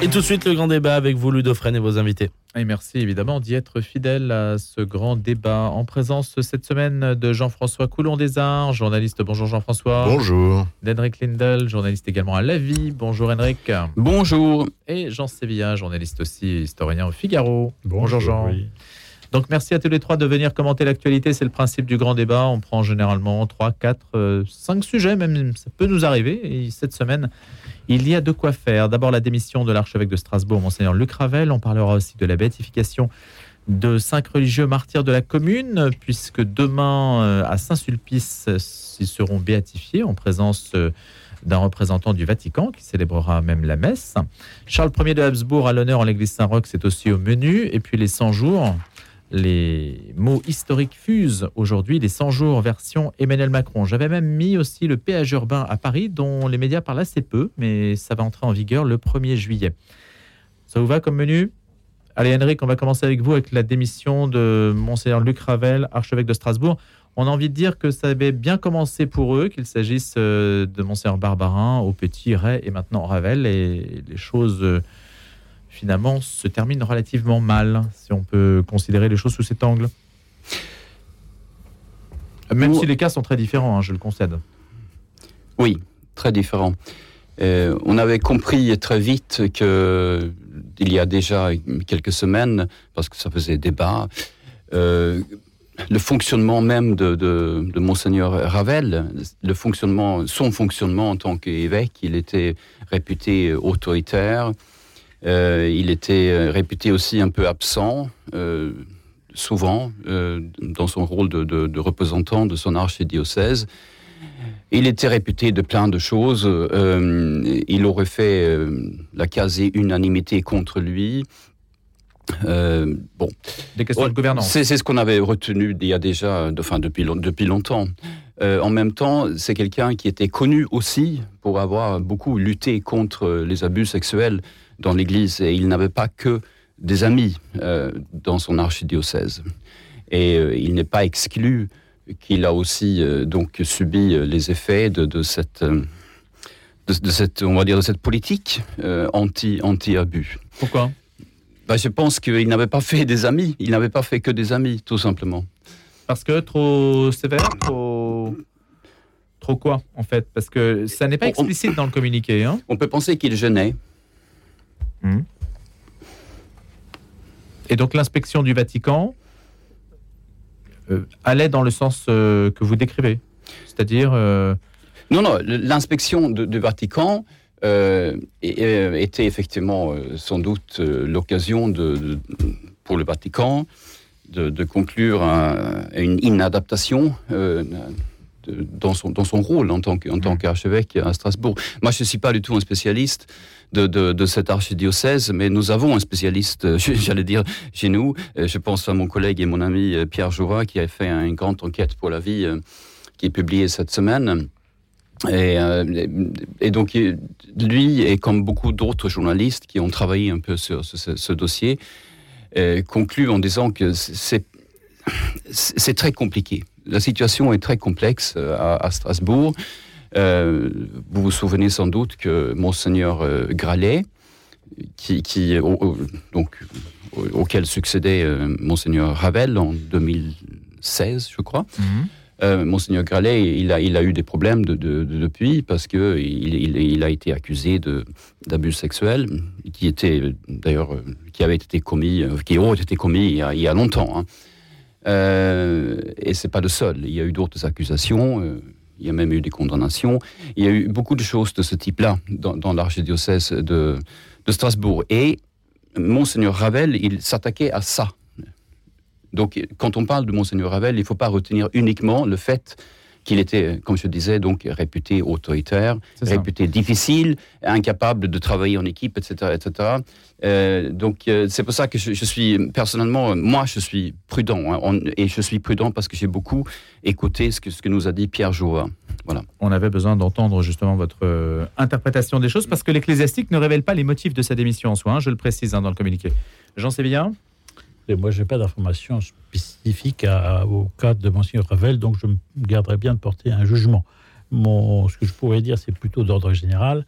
Et tout de suite, le grand débat avec vous, Ludofren et vos invités. Et merci évidemment d'y être fidèle à ce grand débat en présence cette semaine de Jean-François Coulon des Arts, journaliste. Bonjour Jean-François. Bonjour. D'Henrik Lindel, journaliste également à La Vie. Bonjour Henrik. Bonjour. Et Jean Sévilla, journaliste aussi, historien au Figaro. Bonjour, Jean. Donc merci à tous les trois de venir commenter l'actualité. C'est le principe du grand débat. On prend généralement 3, 4, 5 sujets, même ça peut nous arriver. Et cette semaine, il y a de quoi faire. D'abord la démission de l'archevêque de Strasbourg, monseigneur Luc Ravel. On parlera aussi de la béatification de cinq religieux martyrs de la commune, puisque demain euh, à Saint-Sulpice, ils seront béatifiés en présence euh, d'un représentant du Vatican qui célébrera même la messe. Charles Ier de Habsbourg à l'honneur en l'église Saint-Roch, c'est aussi au menu. Et puis les 100 jours, les mots historiques fusent aujourd'hui, les 100 jours version Emmanuel Macron. J'avais même mis aussi le péage urbain à Paris, dont les médias parlent assez peu, mais ça va entrer en vigueur le 1er juillet. Ça vous va comme menu? Allez, Henrik, on va commencer avec vous avec la démission de Monseigneur Luc Ravel, archevêque de Strasbourg. On a envie de dire que ça avait bien commencé pour eux, qu'il s'agisse euh, de Monseigneur Barbarin, au Petit, Ray et maintenant Ravel, et les choses euh, finalement se terminent relativement mal, si on peut considérer les choses sous cet angle. Même si les cas sont très différents, hein, je le concède. Oui, très différents. Euh, on avait compris très vite que il y a déjà quelques semaines, parce que ça faisait débat, euh, le fonctionnement même de, de, monseigneur Ravel, le fonctionnement, son fonctionnement en tant qu'évêque, il était réputé autoritaire, il était réputé aussi un peu absent, souvent, dans son rôle de, de représentant de son archidiocèse. Il était réputé de plein de choses. Euh, il aurait fait euh, la quasi-unanimité contre lui. Euh, bon, des questions de gouvernance. C'est ce qu'on avait retenu il y a déjà, enfin depuis, depuis longtemps. en même temps, c'est quelqu'un qui était connu aussi pour avoir beaucoup lutté contre les abus sexuels dans l'Église, et il n'avait pas que des amis dans son archidiocèse. Et il n'est pas exclu qu'il a aussi euh, donc subi euh, les effets de, cette euh, de, cette on va dire de cette politique anti anti abus. Pourquoi? Bah, je pense qu'il n'avait pas fait des amis, il n'avait pas fait que des amis, tout simplement. Parce que trop sévère, trop trop quoi en fait? Parce que ça n'est pas explicite dans le communiqué. Hein? On peut penser qu'il gênait. Hmm. Et donc l'inspection du Vatican euh, allait dans le sens euh, que vous décrivez. C'est-à-dire. Euh, non, non, l'inspection du Vatican était effectivement sans doute l'occasion de, pour le Vatican de, conclure une inadaptation dans son, dans son rôle en tant qu'archevêque à Strasbourg. Moi, je ne suis pas du tout un spécialiste de, de, cet archidiocèse, mais nous avons un spécialiste, j'allais dire, chez nous. Euh, je pense à mon collègue et mon ami euh, Pierre Jourat, qui a fait une grande enquête pour la vie, euh, qui est publiée cette semaine. Et, et, donc, lui, et comme beaucoup d'autres journalistes qui ont travaillé un peu sur ce, dossier, conclut en disant que c'est très compliqué la situation est très complexe euh, à, Strasbourg. Euh, vous vous souvenez sans doute que Monseigneur euh, Gralet, qui, donc, auquel succédait Monseigneur Ravel en 2016, je crois. Mhm. Monseigneur Gralet, il a, il a eu des problèmes de, depuis parce que il, a été accusé d'abus sexuels qui d'ailleurs qui avait été commis, qui ont été commis il y a, longtemps. Hein. Euh, et c'est pas le seul. Il y a eu d'autres accusations. Euh, il y a même eu des condamnations. Il y a eu beaucoup de choses de ce type-là dans, l'archidiocèse de, de Strasbourg. Et Monseigneur Ravel, il s'attaquait à ça. Donc, quand on parle de Monseigneur Ravel, il ne faut pas retenir uniquement le fait qu'il était, comme je disais, donc réputé autoritaire, réputé difficile, incapable de travailler en équipe, etc., etc. Euh, donc euh, c'est pour ça que je, suis personnellement, moi, je suis prudent, hein, et je suis prudent parce que j'ai beaucoup écouté ce que, ce que nous a dit Pierre Joua. Voilà. On avait besoin d'entendre justement votre euh, interprétation des choses parce que l'ecclésiastique ne révèle pas les motifs de sa démission en soi. Hein, je le précise hein, dans le communiqué. Jean Moi, je n'ai pas d'informations spécifiques au cas de Monseigneur Ravel, donc je me garderai bien de porter un jugement. Mon, ce que je pourrais dire, c'est plutôt d'ordre général.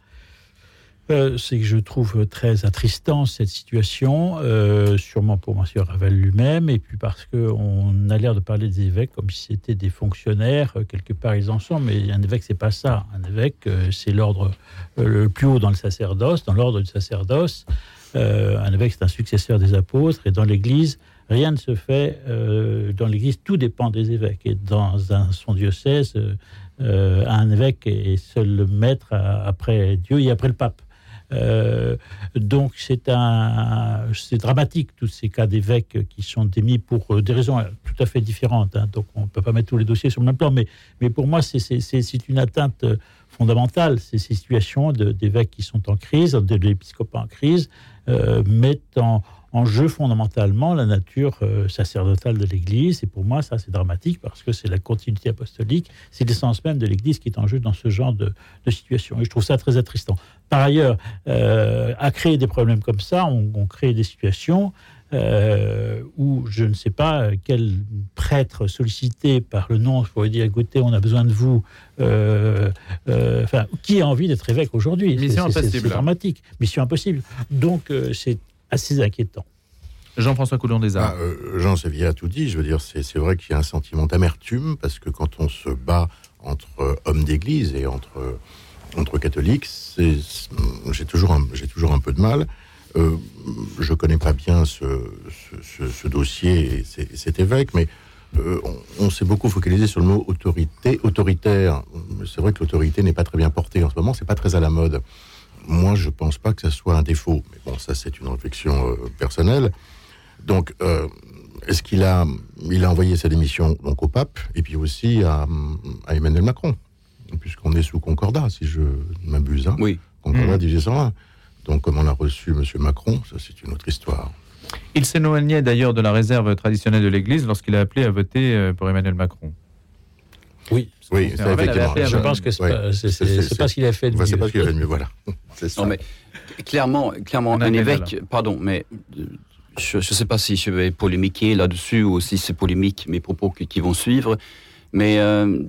euh, c'est que je trouve très attristant cette situation, euh, sûrement pour M. Ravel lui-même, et puis parce qu'on a l'air de parler des évêques comme si c'était des fonctionnaires, euh, quelque part ils en sont, mais un évêque, c'est pas ça. Un évêque, c'est l'ordre le plus haut dans le sacerdoce, dans l'ordre du sacerdoce. Un évêque, c'est un successeur des apôtres, et dans l'Église, rien ne se fait. dans l'Église, tout dépend des évêques. Et dans son diocèse, un évêque est seul maître après Dieu et après le pape. Euh, donc c'est un, c'est dramatique tous ces cas d'évêques qui sont démis pour euh, des raisons tout à fait différentes. Hein. donc on ne peut pas mettre tous les dossiers sur le même plan, mais, mais pour moi c'est, une atteinte fondamentale. Ces situations d'évêques qui sont en crise, de l'épiscopat en crise, euh, mettent en, jeu fondamentalement la nature euh, sacerdotale de l'Église. Et pour moi, ça, c'est dramatique parce que c'est la continuité apostolique, c'est l'essence même de l'Église qui est en jeu dans ce genre de, situation. Et je trouve ça très attristant. Par ailleurs, euh, à créer des problèmes comme ça, on, crée des situations euh, où je ne sais pas quel prêtre sollicité par le nom pourrait dire écoutez, on a besoin de vous. Enfin, qui a envie d'être évêque aujourd'hui C'est dramatique. Mission impossible. Donc, c'est assez inquiétant. Jean-François Coulon des Arts. Ah, euh, Jean Séville a tout dit. Je veux dire, c'est vrai qu'il y a un sentiment d'amertume parce que quand on se bat entre euh, hommes d'église et entre, euh, entre catholiques, j'ai toujours, un, toujours un peu de mal. Euh, je connais pas bien ce, ce, dossier et cet évêque, mais on, on s'est beaucoup focalisé sur le mot autorité, autoritaire. C'est vrai que l'autorité n'est pas très bien portée en ce moment, c'est pas très à la mode moi, je pense pas que ça soit un défaut. Mais bon, ça, c'est une réflexion euh, personnelle. Donc, euh, est-ce qu'il a, il a envoyé sa démission donc au pape et puis aussi à, Emmanuel Macron, puisqu'on est sous concordat, si je ne m'abuse. Hein. oui. Concordat mmh. 1801. Donc, comme on a reçu M. Macron, ça, c'est une autre histoire. Il s'éloignait d'ailleurs de la réserve traditionnelle de l'Église lorsqu'il a appelé à voter euh, pour Emmanuel Macron. Oui, oui, ça, effectivement. Je pense que c'est pas, pas ce qu'il a fait de mieux. C'est pas ce qu'il a fait de mieux, voilà. Non, mais clairement, clairement un, évêque, pardon, mais euh, je ne sais pas si je vais polémiquer là-dessus ou si c'est polémique mes propos qui, vont suivre, mais euh,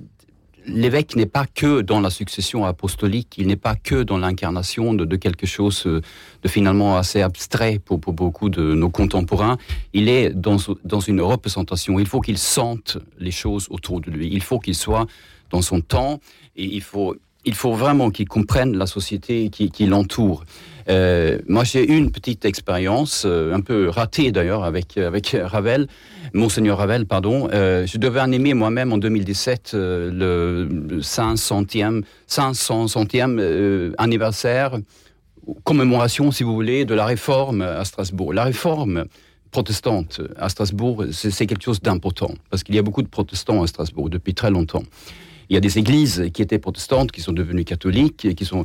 l'évêque n'est pas que dans la succession apostolique, il n'est pas que dans l'incarnation de, quelque chose euh, de finalement assez abstrait pour, beaucoup de nos contemporains. Il est dans, une représentation. Il faut qu'il sente les choses autour de lui. Il faut qu'il soit dans son temps et il faut, vraiment qu'il comprenne la société qui l'entoure. Euh, moi, j'ai eu une petite expérience, euh, un peu ratée d'ailleurs, avec, avec Ravel, Monseigneur Ravel, pardon. Euh, je devais animer moi-même en 2017 le 500e, 500e anniversaire, commémoration, si vous voulez, de la réforme à Strasbourg. La réforme protestante à Strasbourg, c'est quelque chose d'important, parce qu'il y a beaucoup de protestants à Strasbourg depuis très longtemps. Il y a des églises qui étaient protestantes, qui sont devenues catholiques, qui sont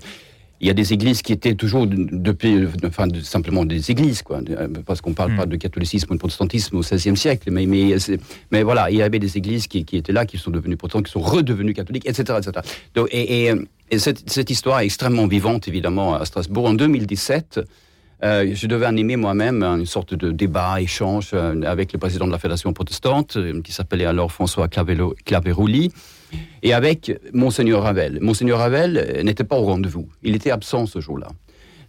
il y a des églises qui étaient toujours depuis, enfin, simplement des églises, quoi, parce qu'on ne parle hmm. pas de catholicisme ou de protestantisme au XVIe siècle, mais, mais, mais, voilà, il y avait des églises qui, qui, étaient là, qui sont devenues protestantes, qui sont redevenues catholiques, etc. etc. Donc, et, et, et cette, cette, histoire est extrêmement vivante, évidemment, à Strasbourg. En 2017, euh, je devais animer moi-même une sorte de débat, échange euh, avec le président de la Fédération protestante, euh, qui s'appelait alors François Claveroli, et avec Monseigneur Ravel. Monseigneur Ravel n'était pas au rendez-vous. Il était absent ce jour-là.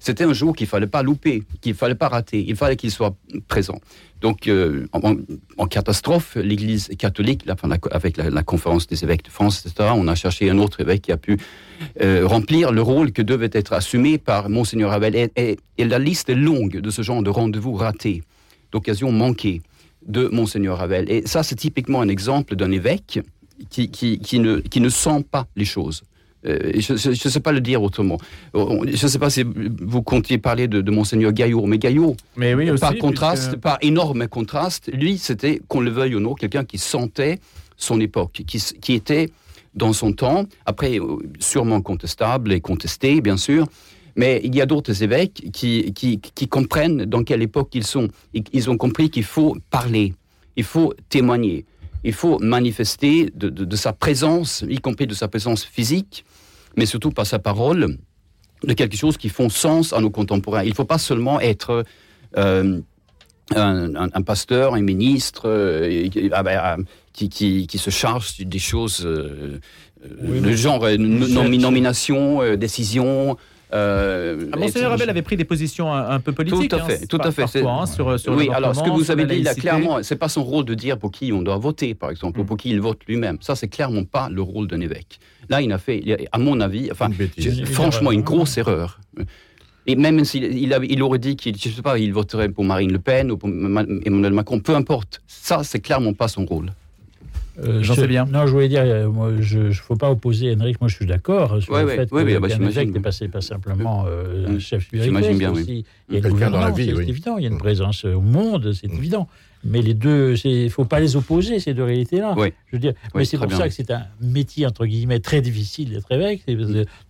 C'était un jour qu'il fallait pas louper, qu'il fallait pas rater. Il fallait qu'il soit présent. Donc, euh, en, catastrophe, l'Église catholique, avec la, conférence des évêques de France, etc., on a cherché un autre évêque qui a pu euh, remplir le rôle que devait être assumé par Monseigneur Ravel. Et, et la liste est longue de ce genre de rendez-vous ratés, d'occasions manquées de Monseigneur Ravel. Et ça, c'est typiquement un exemple d'un évêque qui, qui, ne, qui ne sent pas les choses. Euh, je ne sais pas le dire autrement. Je ne sais pas si vous comptiez parler de, Monseigneur Gaillot, mais Gaillot, mais oui, par contraste, par énorme contraste, lui, c'était, qu'on le veuille ou non, quelqu'un qui sentait son époque, qui, qui, était dans son temps, après euh, sûrement contestable et contesté, bien sûr, mais il y a d'autres évêques qui, qui, qui, comprennent dans quelle époque ils sont. Ils ont compris qu'il faut parler, il faut témoigner il faut manifester de, sa présence, y compris de sa présence physique, mais surtout par sa parole, de quelque chose qui font sens à nos contemporains. Il ne faut pas seulement être euh, un, pasteur, un ministre euh, ah ben, qui, se charge des choses euh, de genre nomination, décision, Euh, ah, Monseigneur Rabel avait pris des positions un, peu politiques. Tout à fait, hein, tout à fait. Hein, sur, sur oui, alors ce que vous avez dit là, clairement, c'est pas son rôle de dire pour qui on doit voter, par exemple, ou mm. pour qui il vote lui-même. Ça, c'est clairement pas le rôle d'un évêque. Là, il a fait, à mon avis, enfin, franchement, une grosse erreur. Et même s'il il, il aurait dit qu'il, je sais pas, il voterait pour Marine Le Pen ou pour Emmanuel Macron, peu importe. Ça, c'est clairement pas son rôle. Euh, J'en sais bien. Non, je voulais dire, euh, moi, je ne faut pas opposer Henrik. Moi, je suis d'accord sur le fait que bah, évêque n'est passé pas simplement euh, chef spirituel. bien, aussi. Il y a une gouvernance, c'est évident. Il y a une présence au monde, c'est évident. Mais les deux, il ne faut pas les opposer, ces deux réalités-là. Je veux dire, mais c'est pour ça que c'est un métier, entre guillemets, très difficile d'être évêque.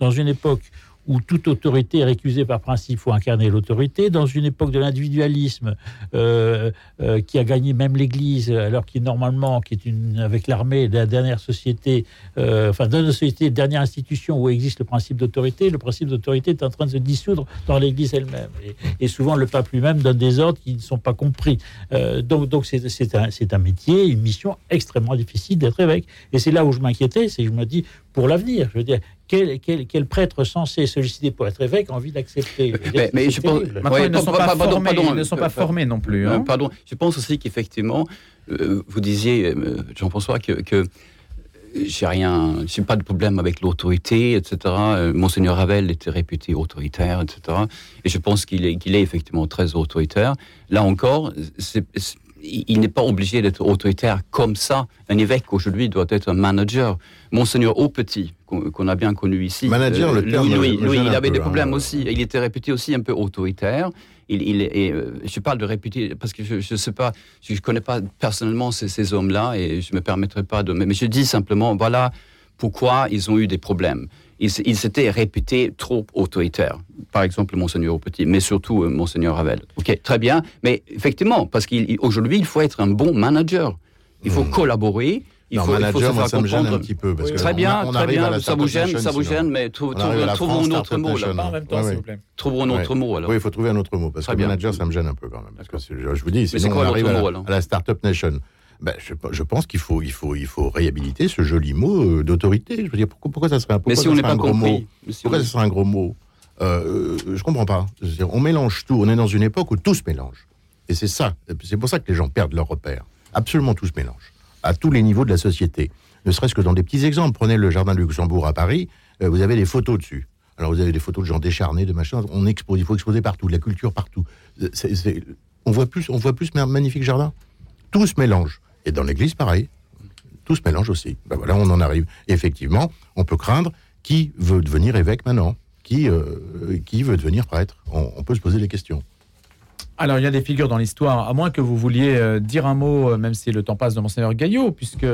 Dans une époque où toute autorité est récusée par principe, faut incarner l'autorité. Dans une époque de l'individualisme euh, euh, qui a gagné même l'Église, alors qu'il normalement, est une, avec l'armée, la dernière société, euh, enfin, dans une société, dernière institution où existe le principe d'autorité, le principe d'autorité est en train de se dissoudre dans l'Église elle-même. Et, souvent, le pape lui-même donne des ordres qui ne sont pas compris. donc, donc c'est un, un métier, une mission extrêmement difficile d'être évêque. Et c'est là où je m'inquiétais, c'est que je me dis, pour l'avenir, je veux dire, quel, quel, prêtre censé solliciter pour être évêque a envie d'accepter? Mais, je pense, ils ne sont pas, formés, ne sont pas formés non plus. Hein. Pardon, je pense aussi qu'effectivement, euh, vous disiez, euh, Jean-François, que, que j'ai rien, j'ai pas de problème avec l'autorité, etc. Euh, Monseigneur Ravel était réputé autoritaire, etc. Et je pense qu'il est, qu'il est effectivement très autoritaire. Là encore, c'est il n'est pas obligé d'être autoritaire comme ça. Un évêque aujourd'hui doit être un manager. Monseigneur Aupetit, qu'on a bien connu ici, manager, le terme lui, il avait des problèmes hein. aussi. Il était réputé aussi un peu autoritaire. Il, il et, euh, je parle de réputé parce que je ne sais pas, je ne connais pas personnellement ces, ces hommes-là et je ne me permettrai pas de. Mais je dis simplement, voilà pourquoi ils ont eu des problèmes il, s'était réputé trop autoritaire. Par exemple, Monseigneur Petit, mais surtout euh, Monseigneur Ravel. Ok, très bien. Mais effectivement, parce qu'aujourd'hui, il, faut être un bon manager. Il faut hmm. collaborer. Il non, faut, manager, il faut moi, ça me gêne un petit peu. Parce très bien, très bien. Ça vous gêne, ça vous gêne, mais trouvons un autre mot. Là. en même temps, s'il vous plaît. Trouvons un autre mot, alors. Oui, il faut trouver un autre mot, parce que manager, ça me gêne un peu quand même. Parce que je vous dis, sinon on arrive à la Startup Nation. Ben, je, pense qu'il faut, il faut, il faut réhabiliter ce joli mot euh, d'autorité. Je veux dire, pourquoi, pourquoi ça serait un, Mais si on n'est pas gros mot Pourquoi ça serait un gros mot euh, Je comprends pas. on mélange tout. On est dans une époque où tout se mélange. Et c'est ça. C'est pour ça que les gens perdent leur repère. Absolument tout se mélange. À tous les niveaux de la société. Ne serait-ce que dans des petits exemples. Prenez le jardin de Luxembourg à Paris. Euh, vous avez des photos dessus. Alors vous avez des photos de gens décharnés, de machins. On expose. Il faut exposer partout. De la culture partout. on voit plus. On voit plus un magnifique jardin. Tout se mélange. Et dans l'Église, pareil. Tout se mélange aussi. Ben voilà, on en arrive. effectivement, on peut craindre qui veut devenir évêque maintenant qui, euh, qui veut devenir prêtre on, peut se poser des questions. Alors, il y a des figures dans l'histoire, à moins que vous vouliez euh, dire un mot, euh, même si le temps passe, de Monseigneur Gaillot, puisque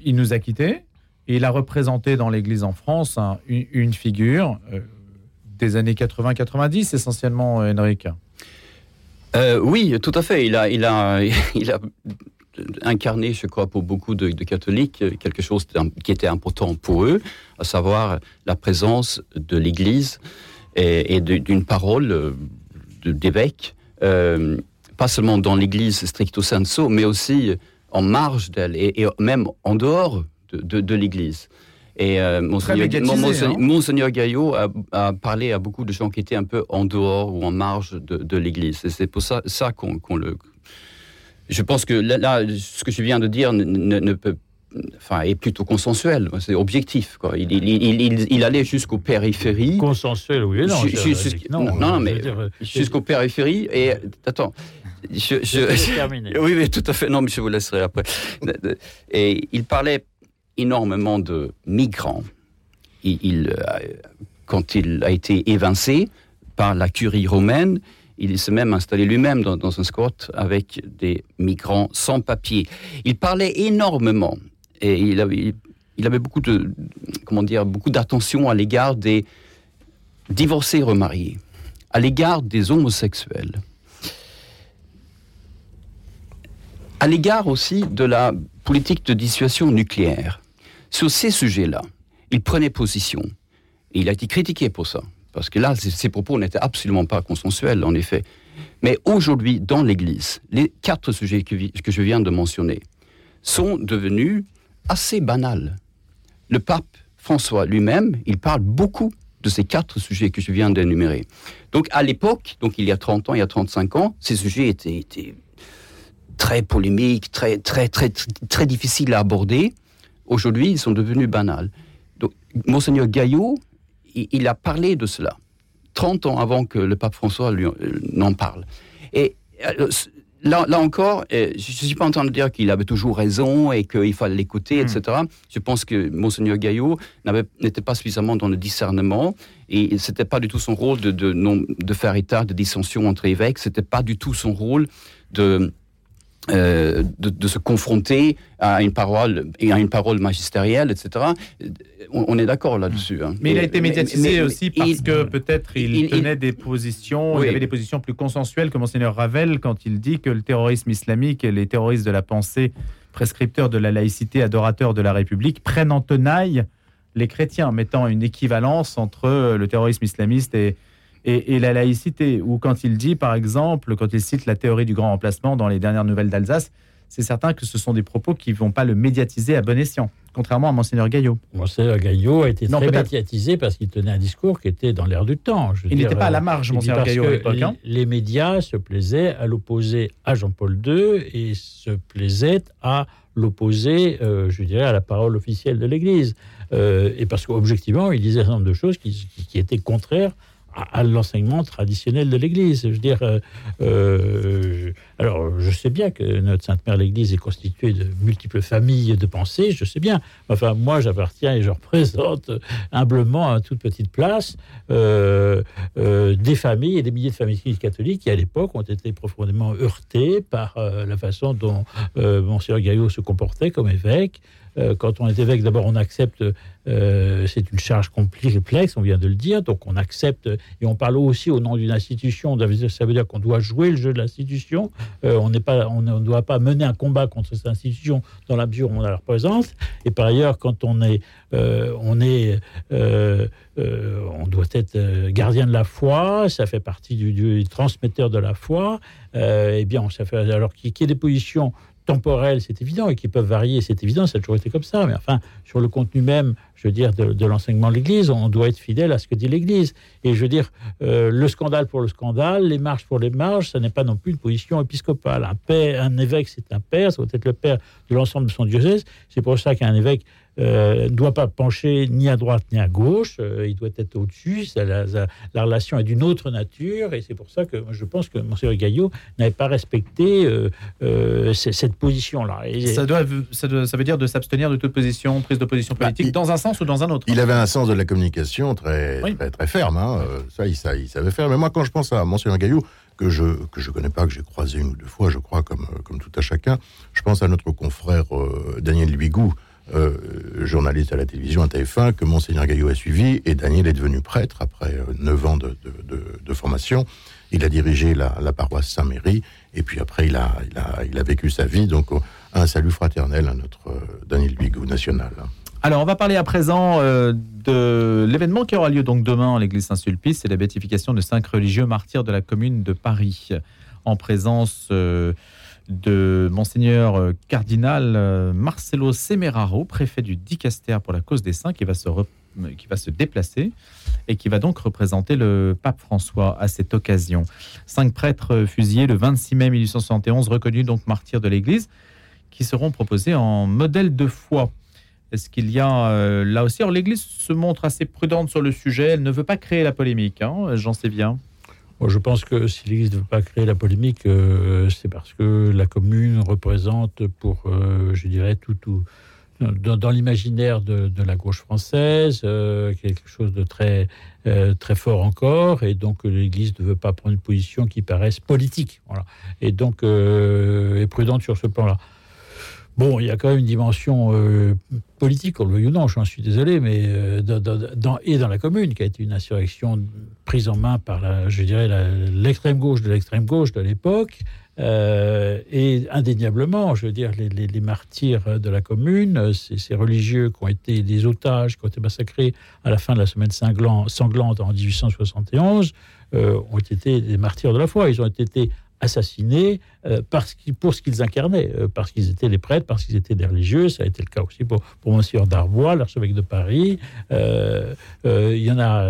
il nous a quittés. Et il a représenté dans l'Église en France une, figure des années 80-90, essentiellement, Henrik. Euh, oui, tout à fait. Il a, incarné, je crois, pour beaucoup de, catholiques, quelque chose qui était important pour eux, à savoir la présence de l'Église et, d'une parole euh, d'évêque, euh, pas seulement dans l'Église stricto sensu, mais aussi en marge d'elle et, même en dehors de l'Église. Et euh, Monseigneur, Gaillot a, parlé à beaucoup de gens qui étaient un peu en dehors ou en marge de, l'Église. Et c'est pour ça, ça qu'on le. Je pense que là, ce que je viens de dire ne, peut enfin, est plutôt consensuel, c'est objectif. Quoi. Il, il, il, allait jusqu'aux périphéries. Consensuel, oui, non. non, non, mais jusqu'aux périphéries. Et attends, je, je, oui, mais tout à fait. Non, mais je vous laisserai après. Et il parlait énormément de migrants. Il, euh, quand il a été évincé par la curie romaine, il s'est même installé lui-même dans, un squat avec des migrants sans papier. Il parlait énormément et il avait, il avait beaucoup de, comment dire, beaucoup d'attention à l'égard des divorcés remariés, à l'égard des homosexuels, à l'égard aussi de la politique de dissuasion nucléaire. Sur ces sujets-là, il prenait position. Il a été critiqué pour ça. Parce que là, ses propos n'étaient absolument pas consensuels, en effet. Mais aujourd'hui, dans l'Église, les quatre sujets que, je viens de mentionner sont devenus assez banals. Le pape François lui-même, il parle beaucoup de ces quatre sujets que je viens d'énumérer. Donc à l'époque, donc il y a 30 ans, il y a 35 ans, ces sujets étaient, étaient très polémiques, très, très, très, très, difficiles à aborder. Aujourd'hui, ils sont devenus banals. Donc, Monseigneur Gaillot, il, a parlé de cela 30 ans avant que le pape François euh, n'en parle. Et euh, là, là, encore, euh, je ne suis pas en train de dire qu'il avait toujours raison et qu'il fallait l'écouter, etc. Hmm. Je pense que Monseigneur Gaillot n'était pas suffisamment dans le discernement et ce n'était pas du tout son rôle de, de, de faire état de dissension entre évêques, ce n'était pas du tout son rôle de euh, de, se confronter à une parole et à une parole magistérielle, etc. On, est d'accord là-dessus. Hein. Mais il a été médiatisé aussi parce que peut-être il, tenait des positions, il avait des positions plus consensuelles que Monseigneur Ravel quand il dit que le terrorisme islamique et les terroristes de la pensée, prescripteurs de la laïcité, adorateurs de la République, prennent en tenaille les chrétiens, mettant une équivalence entre le terrorisme islamiste et, et, la laïcité, ou quand il dit, par exemple, quand il cite la théorie du grand remplacement dans les dernières nouvelles d'Alsace, c'est certain que ce sont des propos qui ne vont pas le médiatiser à bon escient, contrairement à Monseigneur Gaillot. Monseigneur Gaillot a été très médiatisé parce qu'il tenait un discours qui était dans l'air du temps. il n'était pas à la marge, Monseigneur Gaillot, à l'époque. Hein. Les médias se plaisaient à l'opposer à Jean-Paul II et se plaisaient à l'opposer, euh, je dirais, à la parole officielle de l'Église. Euh, et parce qu'objectivement, il disait un certain nombre de choses qui, qui étaient contraires à, l'enseignement traditionnel de l'Église. Je veux dire, euh, euh, alors je sais bien que notre Sainte Mère l'Église est constituée de multiples familles de pensée, je sais bien. Enfin, moi, j'appartiens et je représente humblement à toute petite place euh, des familles et des milliers de familles catholiques qui, à l'époque, ont été profondément heurtées par la façon dont Monseigneur Gaillot se comportait comme évêque. Euh, quand on est évêque, d'abord on accepte, euh, c'est une charge complexe, on vient de le dire, donc on accepte, et on parle aussi au nom d'une institution, ça veut dire qu'on doit jouer le jeu de l'institution, euh, on ne doit pas mener un combat contre cette institution dans la mesure où on a la représente, et par ailleurs, quand on est, on est, on doit être gardien de la foi, ça fait partie du, transmetteur de la foi, eh bien, ça fait, alors qu'il y ait des positions temporels, c'est évident, et qui peuvent varier, c'est évident, ça a toujours été comme ça. Mais enfin, sur le contenu même, je veux dire, de, l'enseignement de l'Église, on doit être fidèle à ce que dit l'Église. Et je veux dire, euh, le scandale pour le scandale, les marches pour les marches, ça n'est pas non plus une position épiscopale. Un père, un évêque, c'est un père, ça doit être le père de l'ensemble de son diocèse. C'est pour ça qu'un évêque euh, ne doit pas pencher ni à droite ni à gauche, euh, il doit être au-dessus, la, la, relation est d'une autre nature, et c'est pour ça que je pense que M. Gaillot n'avait pas respecté euh, cette position-là. Ça, doit, ça, ça, veut dire de s'abstenir de toute position, prise de position bah, politique, dans un sens ou dans un autre. Il avait un sens de la communication très, très, ferme, hein. ça, il, ça il savait faire. Mais moi, quand je pense à M. Gaillot, que je que je connais pas, que j'ai croisé une ou deux fois, je crois, comme, comme tout à chacun, je pense à notre confrère Daniel Luigou, euh, journaliste à la télévision, à TF1, que Monseigneur Gaillot a suivi, et Daniel est devenu prêtre après euh, neuf ans de, formation. Il a dirigé la, paroisse Saint-Méry, et puis après, il a, il, a, il a vécu sa vie. Donc, un salut fraternel à notre euh, Daniel Bigou national. Alors, on va parler à présent de l'événement qui aura lieu demain à l'église Saint-Sulpice, c'est la béatification de cinq religieux martyrs de la commune de Paris, en présence de Monseigneur euh, cardinal euh, Marcelo Semeraro, préfet du Dicaster pour la cause des saints, qui va se, qui va se déplacer et qui va donc représenter le pape François à cette occasion. Cinq prêtres fusillés le 26 mai 1871, reconnus donc martyrs de l'Église, qui seront proposés en modèle de foi. Est-ce qu'il y a euh, là aussi Alors l'Église se montre assez prudente sur le sujet, elle ne veut pas créer la polémique, hein, j'en sais bien je pense que si l'Église ne veut pas créer la polémique, euh, c'est parce que la commune représente pour, euh, je dirais, tout, tout dans, l'imaginaire de, la gauche française, quelque chose de très, très fort encore, et donc l'Église ne veut pas prendre une position qui paraisse politique, voilà, et donc est prudente sur ce plan-là. Bon, il y a quand même une dimension euh, politique, on le veut ou non, j'en suis désolé, mais euh, dans, et dans la commune, qui a été une insurrection prise en main par, je dirais, l'extrême gauche de l'extrême gauche de l'époque, euh, et indéniablement, je veux dire, les, martyrs de la commune, ces, religieux qui ont été des otages, qui ont été massacrés à la fin de la semaine sanglante en 1871, ont été des martyrs de la foi. Ils ont été assassinés parce pour ce qu'ils incarnaient, parce qu'ils étaient les prêtres, parce qu'ils étaient des religieux. Ça a été le cas aussi pour, pour Monsieur Darbois, l'archevêque de Paris. Il y en a,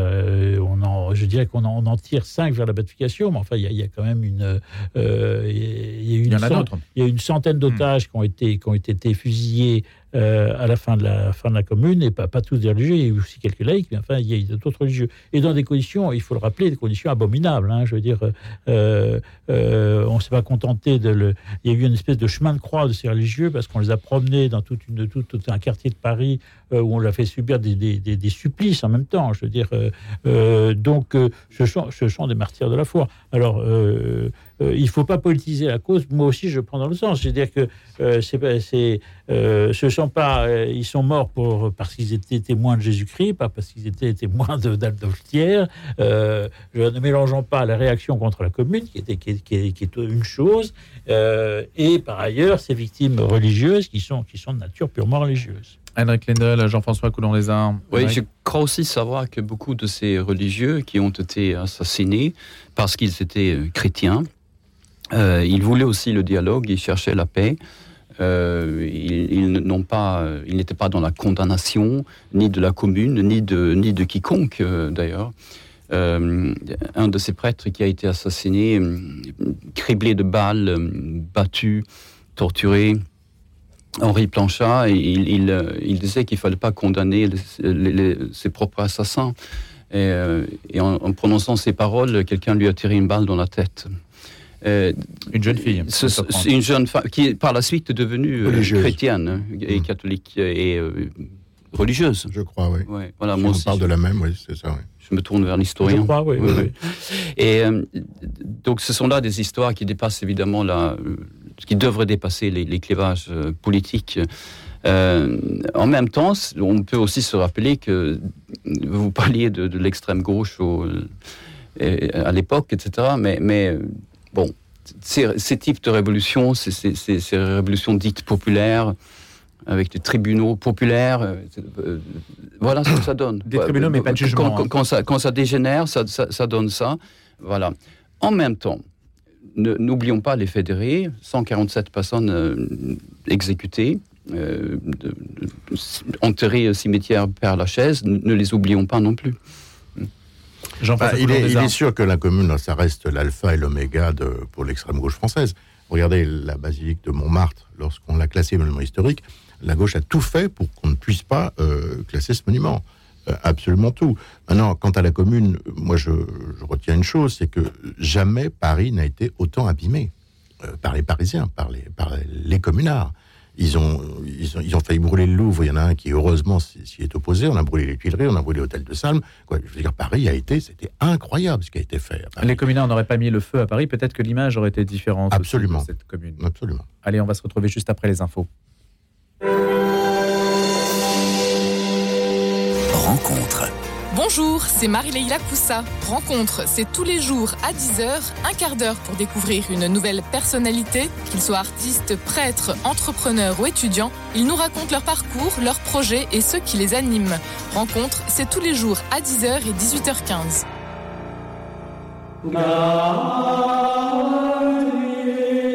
on en, je dirais qu'on en, en, tire cinq vers la béatification, mais enfin, il y, a, quand même une. il y a une, y a une centaine d'otages qui ont été qui ont été fusillés euh, à la fin de la fin de la commune, et pas, pas tous des religieux, il y a aussi quelques laïcs, mais enfin, il y a d'autres religieux. Et dans des conditions, il faut le rappeler, des conditions abominables. Hein, je veux dire, euh, euh, on ne s'est pas contenté de le. Il y a eu une espèce de chemin de croix de ces religieux parce qu'on les a promenés dans toute une, tout, tout un quartier de Paris où on leur a fait subir des, des, des, supplices en même temps. Je veux dire, donc, ce sont, ce, sont, des martyrs de la foi. Alors, il ne faut pas politiser la cause. Moi aussi, je prends dans le sens. C'est-à-dire que c'est, c'est, ce sont pas, euh, ils sont morts pour, parce qu'ils étaient témoins de Jésus-Christ, pas parce qu'ils étaient témoins d'Adolphe Thiers. Euh, ne mélangeons pas la réaction contre la commune, qui, était, qui, est, une chose, euh, et par ailleurs ces victimes religieuses qui sont, qui sont de nature purement religieuse. Henrik Lendl, Jean-François Coulon-les-Arts. Oui, je crois aussi savoir que beaucoup de ces religieux qui ont été assassinés parce qu'ils étaient chrétiens, ils voulaient aussi le dialogue, ils cherchaient la paix. Euh, ils, pas, n'étaient pas dans la condamnation ni de la commune ni de ni de quiconque euh, d'ailleurs. Euh, un de ces prêtres qui a été assassiné, criblé de balles, battu, torturé, Henri Planchat, il, disait qu'il fallait pas condamner ses propres assassins. Et, en, prononçant ces paroles, quelqu'un lui a tiré une balle dans la tête. Euh, une jeune fille. une jeune femme qui est par la suite devenue euh, chrétienne et mmh. catholique et euh, religieuse. Je crois, oui. voilà, moi on parle de la même, oui, c'est ça. Je me tourne vers l'historien. Je crois, oui. Et donc, ce sont là des histoires qui dépassent évidemment la, qui devraient dépasser les, clivages politiques. en même temps, on peut aussi se rappeler que vous parliez de, l'extrême gauche au, à l'époque, etc. Mais, mais Bon, ces, types de révolutions, ces, révolutions dites populaires, avec des tribunaux populaires, euh, euh, voilà ce que ça donne. Des tribunaux, mais pas de jugement. Quand, hein. ça, quand ça, dégénère, ça, donne ça. Voilà. En même temps, n'oublions pas les fédérés, 147 personnes euh, exécutées, enterrées au cimetière Père Lachaise, ne les oublions pas non plus. Bah, il, est, sûr que la commune, ça reste l'alpha et l'oméga pour l'extrême gauche française. Regardez la basilique de Montmartre, lorsqu'on l'a classée monument historique, la gauche a tout fait pour qu'on ne puisse pas euh, classer ce monument. Euh, absolument tout. Maintenant, quant à la commune, moi je, retiens une chose, c'est que jamais Paris n'a été autant abîmé euh, par les Parisiens, par les, par les communards. Ils ont, ils ont, ils, ont, failli brûler le Louvre. Il y en a un qui, heureusement, s'y est opposé. On a brûlé les Tuileries, on a brûlé l'hôtel de Salm. Quoi, je veux dire, Paris a été, c'était incroyable ce qui a été fait. Les communards n'auraient pas mis le feu à Paris. Peut-être que l'image aurait été différente. Absolument. De cette commune. Absolument. Allez, on va se retrouver juste après les infos. Rencontre. Bonjour, c'est Marie-Leila Coussa. Rencontre, c'est tous les jours à 10h, un quart d'heure pour découvrir une nouvelle personnalité, qu'ils soient artistes, prêtres, entrepreneurs ou étudiants. Ils nous racontent leur parcours, leurs projets et ceux qui les animent. Rencontre, c'est tous les jours à 10h et 18h15.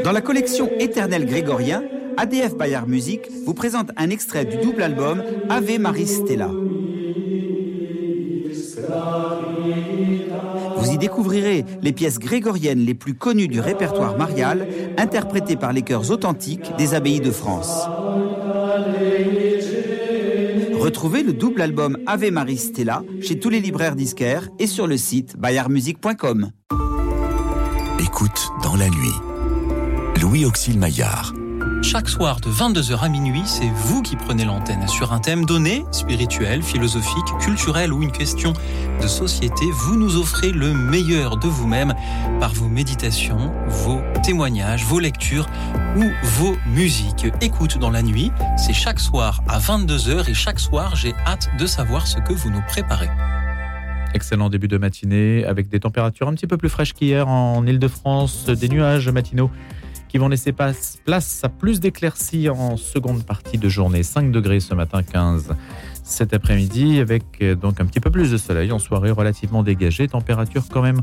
Dans la collection Éternel Grégorien, ADF Bayard Musique vous présente un extrait du double album Ave Marie Stella. Découvrirez les pièces grégoriennes les plus connues du répertoire marial, interprétées par les chœurs authentiques des abbayes de France. Retrouvez le double album Ave Marie Stella chez tous les libraires disquaires et sur le site bayardmusique.com. Écoute dans la nuit. Louis Auxil Maillard. Chaque soir de 22h à minuit, c'est vous qui prenez l'antenne sur un thème donné, spirituel, philosophique, culturel ou une question de société. Vous nous offrez le meilleur de vous-même par vos méditations, vos témoignages, vos lectures ou vos musiques. Écoute dans la nuit, c'est chaque soir à 22h et chaque soir, j'ai hâte de savoir ce que vous nous préparez. Excellent début de matinée avec des températures un petit peu plus fraîches qu'hier en Ile-de-France, des nuages matinaux qui vont laisser place à plus d'éclaircies en seconde partie de journée. 5 degrés ce matin, 15 cet après-midi, avec euh, donc un petit peu plus de soleil en soirée relativement dégagée. Température quand même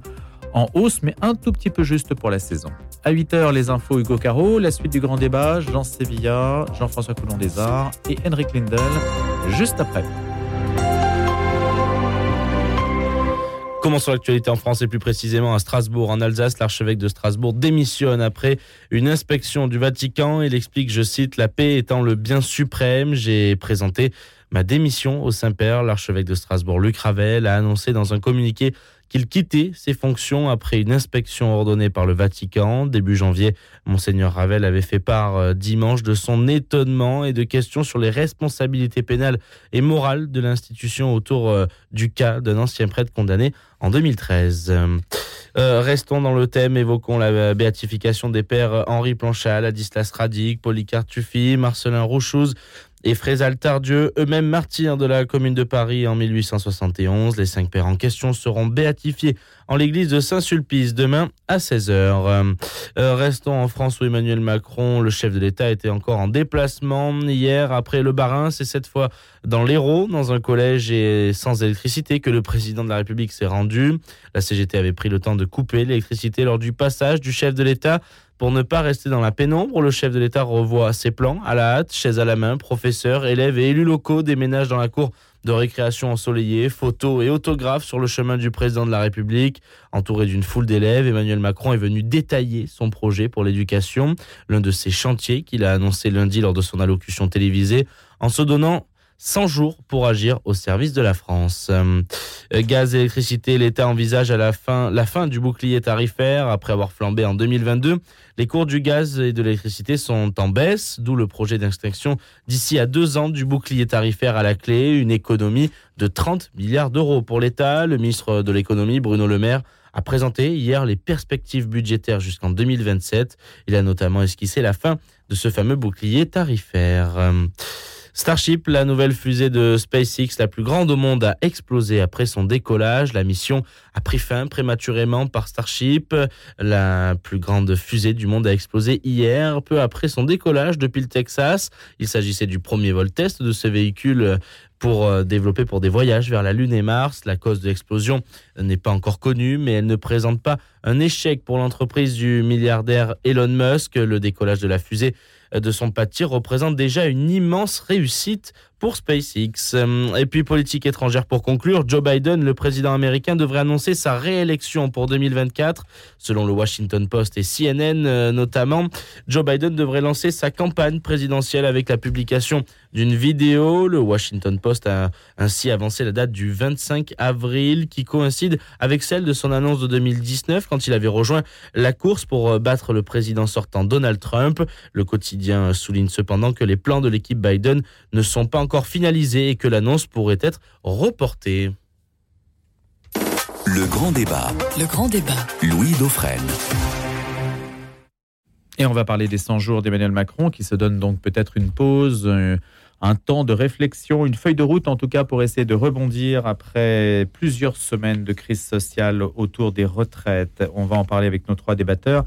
en hausse, mais un tout petit peu juste pour la saison. À 8h, les infos Hugo Caro, la suite du grand débat, Jean Sevilla, Jean-François Coulon des Arts et Henrik Lindel, juste après. Commençons l'actualité en France et plus précisément à Strasbourg. En Alsace, l'archevêque de Strasbourg démissionne après une inspection du Vatican. Il explique, je cite, La paix étant le bien suprême, j'ai présenté ma démission au Saint-Père. L'archevêque de Strasbourg, Luc Ravel, a annoncé dans un communiqué qu'il quittait ses fonctions après une inspection ordonnée par le Vatican. Début janvier, Monseigneur Ravel avait fait part euh, dimanche de son étonnement et de questions sur les responsabilités pénales et morales de l'institution autour euh, du cas d'un ancien prêtre condamné en 2013. Euh, restons dans le thème, évoquons la béatification des pères Henri Planchal, Adislas Radic, Polycarpe Tuffi, Marcelin Rouchouz et Frézal Tardieu, eux-mêmes martyrs de la commune de Paris en 1871. Les cinq pères en question seront béatifiés en l'église de Saint-Sulpice demain à 16h. Euh, restons en France où Emmanuel Macron, le chef de l'État, était encore en déplacement hier après le Barin. C'est cette fois dans l'Hérault, dans un collège et sans électricité, que le président de la République s'est rendu. La CGT avait pris le temps de couper l'électricité lors du passage du chef de l'État pour ne pas rester dans la pénombre, le chef de l'État revoit ses plans à la hâte, chaise à la main, professeurs, élèves et élus locaux déménagent dans la cour de récréation ensoleillée, photos et autographes sur le chemin du président de la République. Entouré d'une foule d'élèves, Emmanuel Macron est venu détailler son projet pour l'éducation, l'un de ses chantiers qu'il a annoncé lundi lors de son allocution télévisée, en se donnant 100 jours pour agir au service de la France. Euh, gaz et électricité, l'État envisage à la fin, la fin du bouclier tarifaire après avoir flambé en 2022. Les cours du gaz et de l'électricité sont en baisse, d'où le projet d'extinction d'ici à deux ans du bouclier tarifaire à la clé, une économie de 30 milliards d'euros pour l'État. Le ministre de l'économie, Bruno Le Maire, a présenté hier les perspectives budgétaires jusqu'en 2027. Il a notamment esquissé la fin de ce fameux bouclier tarifaire. Starship, la nouvelle fusée de SpaceX, la plus grande au monde, a explosé après son décollage. La mission a pris fin prématurément par Starship. La plus grande fusée du monde a explosé hier, peu après son décollage depuis le Texas. Il s'agissait du premier vol test de ce véhicule pour euh, développer pour des voyages vers la Lune et Mars. La cause de l'explosion n'est pas encore connue, mais elle ne présente pas un échec pour l'entreprise du milliardaire Elon Musk. Le décollage de la fusée de son pas représente déjà une immense réussite pour SpaceX. Et puis politique étrangère pour conclure, Joe Biden, le président américain, devrait annoncer sa réélection pour 2024. Selon le Washington Post et CNN euh, notamment, Joe Biden devrait lancer sa campagne présidentielle avec la publication d'une vidéo. Le Washington Post a ainsi avancé la date du 25 avril qui coïncide avec celle de son annonce de 2019 quand il avait rejoint la course pour euh, battre le président sortant Donald Trump. Le quotidien souligne cependant que les plans de l'équipe Biden ne sont pas encore finalisé et que l'annonce pourrait être reportée. Le grand débat. Le grand débat. Louis Dauphren. Et on va parler des 100 jours d'Emmanuel Macron qui se donne donc peut-être une pause, euh, un temps de réflexion, une feuille de route en tout cas pour essayer de rebondir après plusieurs semaines de crise sociale autour des retraites. On va en parler avec nos trois débatteurs.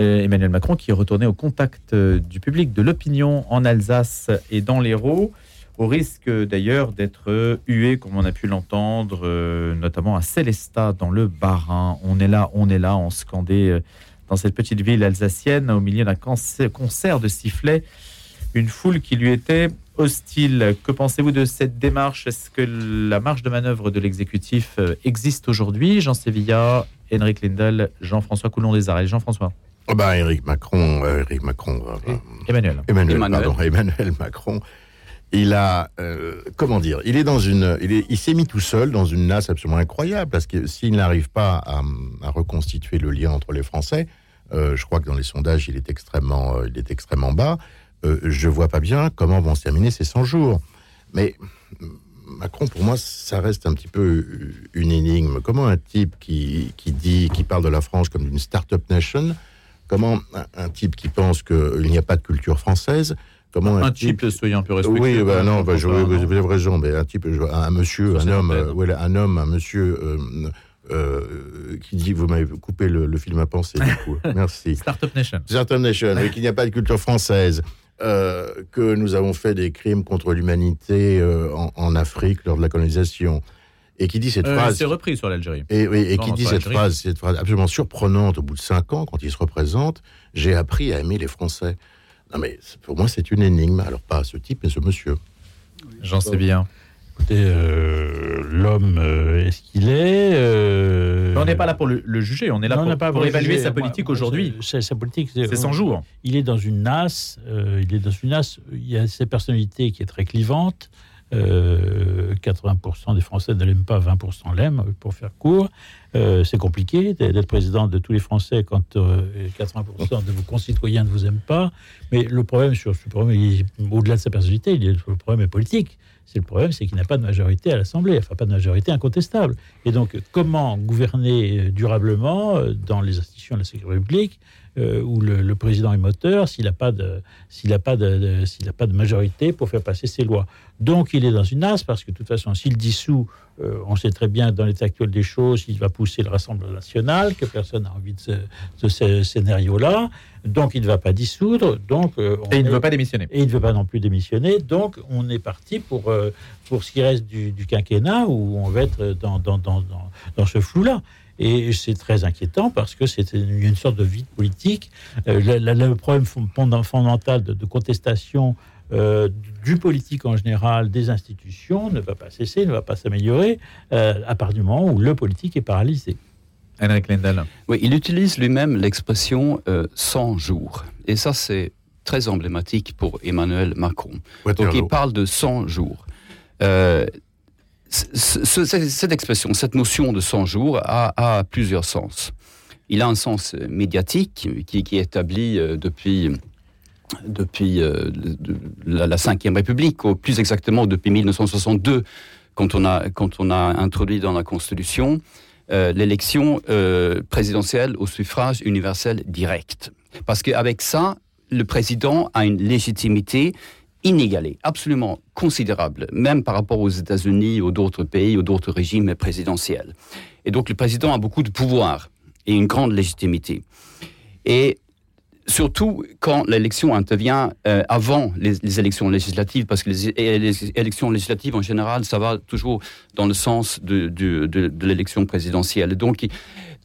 Euh, Emmanuel Macron qui est retourné au contact euh, du public, de l'opinion en Alsace et dans l'Hérault au risque d'ailleurs d'être hué, comme on a pu l'entendre, euh, notamment à Célestat, dans le Bas-Rhin. On est là, on est là, on scandait dans cette petite ville alsacienne, au milieu d'un concert de sifflets, une foule qui lui était hostile. Que pensez-vous de cette démarche? Est-ce que la marge de manœuvre de l'exécutif euh, existe aujourd'hui? Jean Sevilla, Henrik Lindel, Jean-François Coulon des Arts. Jean-François? Oh ben, Eric Macron, Eric Macron, Emmanuel. Emmanuel, Pardon, Emmanuel Macron il a, euh, comment dire, il est dans une, il s'est mis tout seul dans une nasse absolument incroyable parce que s'il n'arrive pas à, reconstituer le lien entre les Français, euh, je crois que dans les sondages il est extrêmement, euh, il est extrêmement bas. Je vois pas bien comment vont se terminer ces 100 jours. Mais Macron, pour moi, ça reste un petit peu une énigme. Comment un type qui, qui dit, qui parle de la France comme d'une start-up nation, comment un type qui pense qu'il n'y a pas de culture française Comment un, type, soyez un peu respectueux. Oui, bah non, bah, je, vous avez raison, mais un type, un monsieur, un homme, euh, un homme, un monsieur euh, euh, qui dit, vous m'avez coupé le, film à penser, du coup. Merci. Startup Nation. Startup Nation, et qu'il n'y a pas de culture française. Que nous avons fait des crimes contre l'humanité en, Afrique lors de la colonisation, et qui dit cette Euh, phrase. C'est repris sur l'Algérie. Et, oui, et Non, qui non, dit cette phrase, cette phrase absolument surprenante au bout de cinq ans, quand il se représente, j'ai appris à aimer les Français. Non mais pour moi c'est une énigme. Alors pas ce type, mais ce monsieur. J'en sais bien. Écoutez, euh, l'homme euh, est ce qu'il est. euh, on n'est pas là pour le, le juger, on est là Non, pour, évaluer sa politique aujourd'hui. c'est- Sa politique, C'est 100 jours. Il est dans une nasse. il est dans une nasse. Il y a cette personnalité qui est très clivante. euh, 80% des Français ne l'aiment pas, 20% l'aiment, pour faire court. C'est compliqué d'être président de tous les Français quand euh, 80% de vos concitoyens ne vous aiment pas. Mais le problème sur ce problème, au-delà de sa personnalité, le problème est politique. C'est le problème, c'est qu'il n'a pas de majorité à l'Assemblée, enfin pas de majorité incontestable. Et donc, comment gouverner euh, durablement euh, dans les institutions de la sécurité publique euh, où le, le président est moteur s'il n'a pas de s'il n'a pas de, de- pas de majorité pour faire passer ses lois. Donc, il est dans une nasse parce que de toute façon, s'il dissout, euh, on sait très bien dans l'état actuel des choses, il va pousser le Rassemblement national, que personne n'a envie de ce, de ce scénario-là. Donc, il ne va pas dissoudre. Donc, euh, Et il ne veut pas démissionner. et il ne veut pas non plus démissionner. Donc, on est parti pour, euh, pour ce qui reste du, du quinquennat où on va être dans, dans, dans, dans, dans ce flou-là. Et c'est très inquiétant parce que c'est une, sorte de vide politique. Euh, le, problème fond- fond- fondamental de, de contestation euh, du politique en général, des institutions, ne va pas cesser, ne va pas s'améliorer euh, à partir du moment où le politique est paralysé. Oui, il utilise lui-même l'expression euh, 100 jours. Et ça, c'est très emblématique pour Emmanuel Macron. Donc, il parle de 100 jours. Euh, ce- ce- cette, expression, cette notion de 100 jours a, plusieurs sens. Il a un sens médiatique qui, est établi euh, depuis, depuis euh, la, la Cinquième République, ou plus exactement depuis 1962, quand on a, quand on a introduit dans la Constitution euh, l'élection présidentielle au suffrage universel direct. Parce qu'avec ça, le président a une légitimité inégalée, absolument considérable, même par rapport aux États-Unis ou d'autres pays ou d'autres régimes présidentiels. Et donc le président a beaucoup de pouvoir et une grande légitimité. Et surtout quand l'élection intervient euh, avant les, les élections législatives, parce que les, élections législatives, en général, ça va toujours dans le sens de, de, de- de l'élection présidentielle. Donc,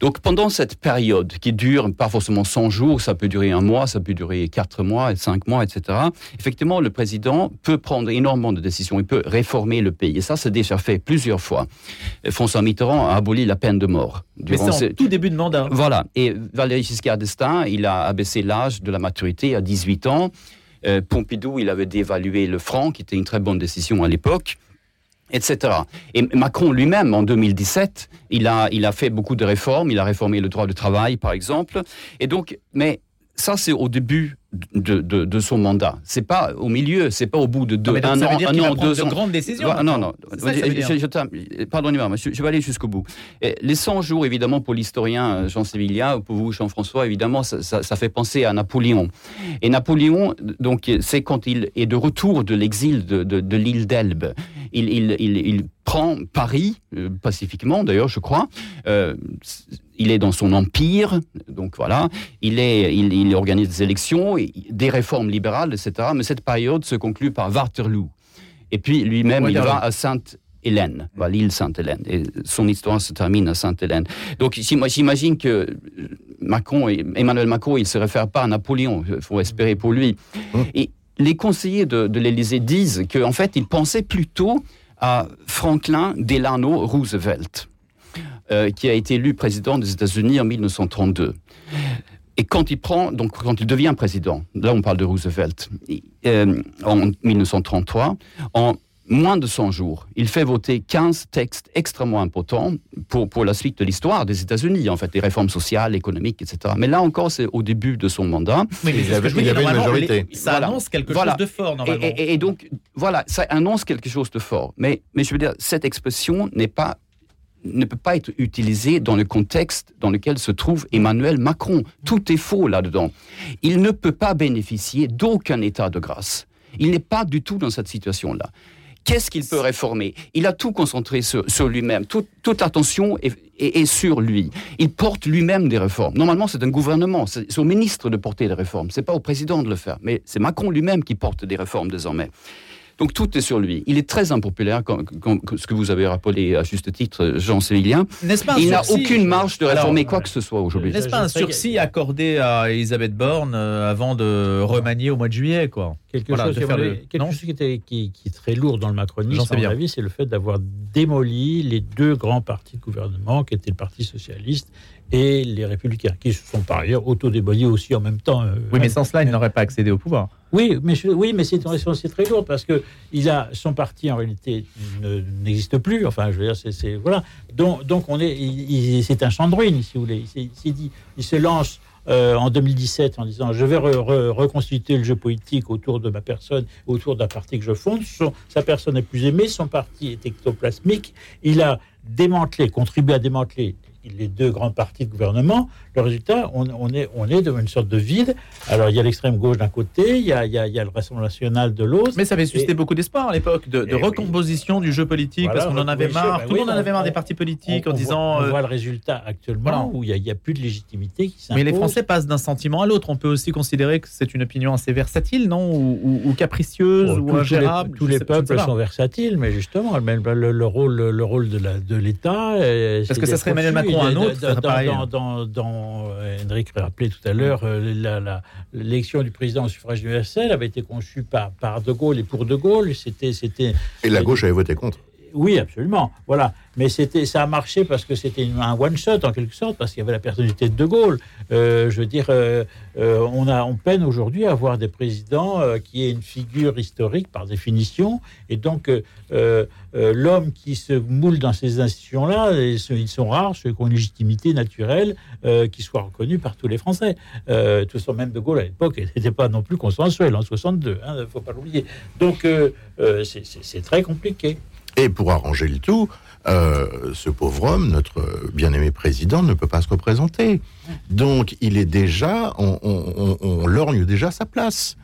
donc, pendant cette période qui dure pas forcément 100 jours, ça peut durer un mois, ça peut durer 4 mois, 5 mois, etc., effectivement, le président peut prendre énormément de décisions, il peut réformer le pays. Et ça, c'est déjà fait plusieurs fois. François Mitterrand a aboli la peine de mort. Mais c'est en ses- tout début de mandat. voilà. Et Valéry Giscard d'Estaing, il a abaissé l'âge de la maturité à 18 ans. Euh, Pompidou, il avait dévalué le franc, qui était une très bonne décision à l'époque, etc. Et Macron lui-même, en 2017, il a, il a fait beaucoup de réformes. Il a réformé le droit du travail, par exemple. Et donc, mais ça, c'est au début de, de, de son mandat. C'est pas au milieu, c'est pas au bout de deux, Non, un an, un deux de ans. grandes décisions. Voilà, non, non. Pardonnez-moi, je, je vais aller jusqu'au bout. Et les 100 jours, évidemment, pour l'historien euh, Jean Sévillia, ou pour vous, Jean-François, évidemment, ça, ça- ça fait penser à Napoléon. Et Napoléon, donc, c'est quand il est de retour de l'exil de, de- de l'île d'Elbe. Il, il- il- il prend Paris, euh, pacifiquement d'ailleurs, je crois. Euh, il est dans son empire, donc voilà. Il, est, il, il organise des élections, des réformes libérales, etc. Mais cette période se conclut par Waterloo. Et puis lui-même, il va à Sainte-Hélène, voilà, l'île Sainte-Hélène. Et son histoire se termine à Sainte-Hélène. Donc j'im- j'imagine que euh, Macron, Emmanuel Macron, il ne se réfère pas à Napoléon, il faut espérer pour lui. Et les conseillers de, de l'Élysée disent qu'en fait, ils pensaient plutôt à Franklin Delano Roosevelt, euh, qui a été élu président des États-Unis en 1932. Et quand il prend, donc quand il devient président, là on parle de Roosevelt, euh, en 1933, en moins de 100 jours, il fait voter 15 textes extrêmement importants pour, pour la suite de l'histoire des États-Unis, en fait, les réformes sociales, économiques, etc. Mais là encore, c'est au début de son mandat. Oui, mais Il avait- il dis, avait une majorité. les- Ça Voilà. annonce quelque Voilà. chose de fort, Et, normalement. et- et donc, voilà, ça annonce quelque chose de fort. Mais, mais je veux dire, cette expression n'est pas ne peut pas être utilisée dans le contexte dans lequel se trouve Emmanuel Macron. Tout est faux là-dedans. Il ne peut pas bénéficier d'aucun état de grâce. Il n'est pas du tout dans cette situation-là. Qu'est-ce qu'il peut réformer? Il a tout concentré sur, lui-même. Tout- toute l'attention est, est- sur lui. Il porte lui-même des réformes. Normalement, c'est un gouvernement. C'est c'est au ministre de porter des réformes. C'est pas au président de le faire. Mais c'est Macron lui-même qui porte des réformes désormais. Donc tout est sur lui. Il est très impopulaire, comme, ce que vous avez rappelé à juste titre, Jean Sévilien. Il n'a aucune marge de réformer quoi que ce soit aujourd'hui. N'est-ce pas un sursis accordé à Elisabeth Borne euh, avant de remanier au mois de juillet quoi? Quelque, chose, qui, était, qui, est très lourd dans le macronisme, à mon avis, c'est le fait d'avoir démoli les deux grands partis de gouvernement, qui étaient le Parti socialiste et les républicains, qui se sont par ailleurs auto-démolis aussi en même temps. Euh, oui, mais sans cela, il n'aurait pas accédé au pouvoir. Oui, mais, oui, mais c'est très lourd parce que il a, son parti en réalité n'existe plus. Enfin, je veux dire, c'est voilà. Donc, donc on est, c'est un champ de si vous voulez. Il, dit, il se lance euh, en 2017 en disant je vais reconstituer le jeu politique autour de ma personne, autour d'un parti que je fonde. sa personne est plus aimée, son parti est ectoplasmique. Il a démantelé, contribué à démanteler les deux grands partis de gouvernement, le résultat, on, est, on est dans une sorte de vide. Alors, il y a l'extrême gauche d'un côté, il y a, il y a, le Rassemblement national de l'autre. Mais ça avait suscité beaucoup d'espoir à l'époque, de, eh recomposition du jeu politique, parce qu'on en avait marre. Bah tout le monde en avait marre des partis politiques en disant. on voit euh, le résultat actuellement où il n'y a, plus de légitimité qui s'impose. Mais les Français passent d'un sentiment à l'autre. On peut aussi considérer que c'est une opinion assez versatile, non? Ou, capricieuse, ou ingérable. Tous les, peuples sont versatiles, mais justement, le, le, rôle, le rôle de l'État. De parce que ça serait Emmanuel Macron un autre, dans, dans, dans, Henrik rappelé tout à l'heure, euh, l'élection du président au suffrage universel avait été conçue par, par De Gaulle et pour De Gaulle. C'était, c'était. Et la gauche avait voté contre. Oui, absolument. Voilà. Mais c'était, ça a marché parce que c'était un one-shot en quelque sorte, parce qu'il y avait la personnalité de De Gaulle. Euh, je veux dire, euh, euh, on, a, on peine aujourd'hui à avoir des présidents qui aient une figure historique par définition. Et donc, l'homme qui se moule dans ces institutions-là, ils sont rares, ceux qui ont une légitimité naturelle qui soit reconnue par tous les Français. de toute même De Gaulle à l'époque n'était pas non plus consensuel en 62, il ne faut pas l'oublier. Donc, c'est très compliqué. Et pour arranger le tout, euh, ce pauvre homme, notre bien-aimé président, ne peut pas se représenter. Donc, il est déjà, on, lorgne déjà sa place.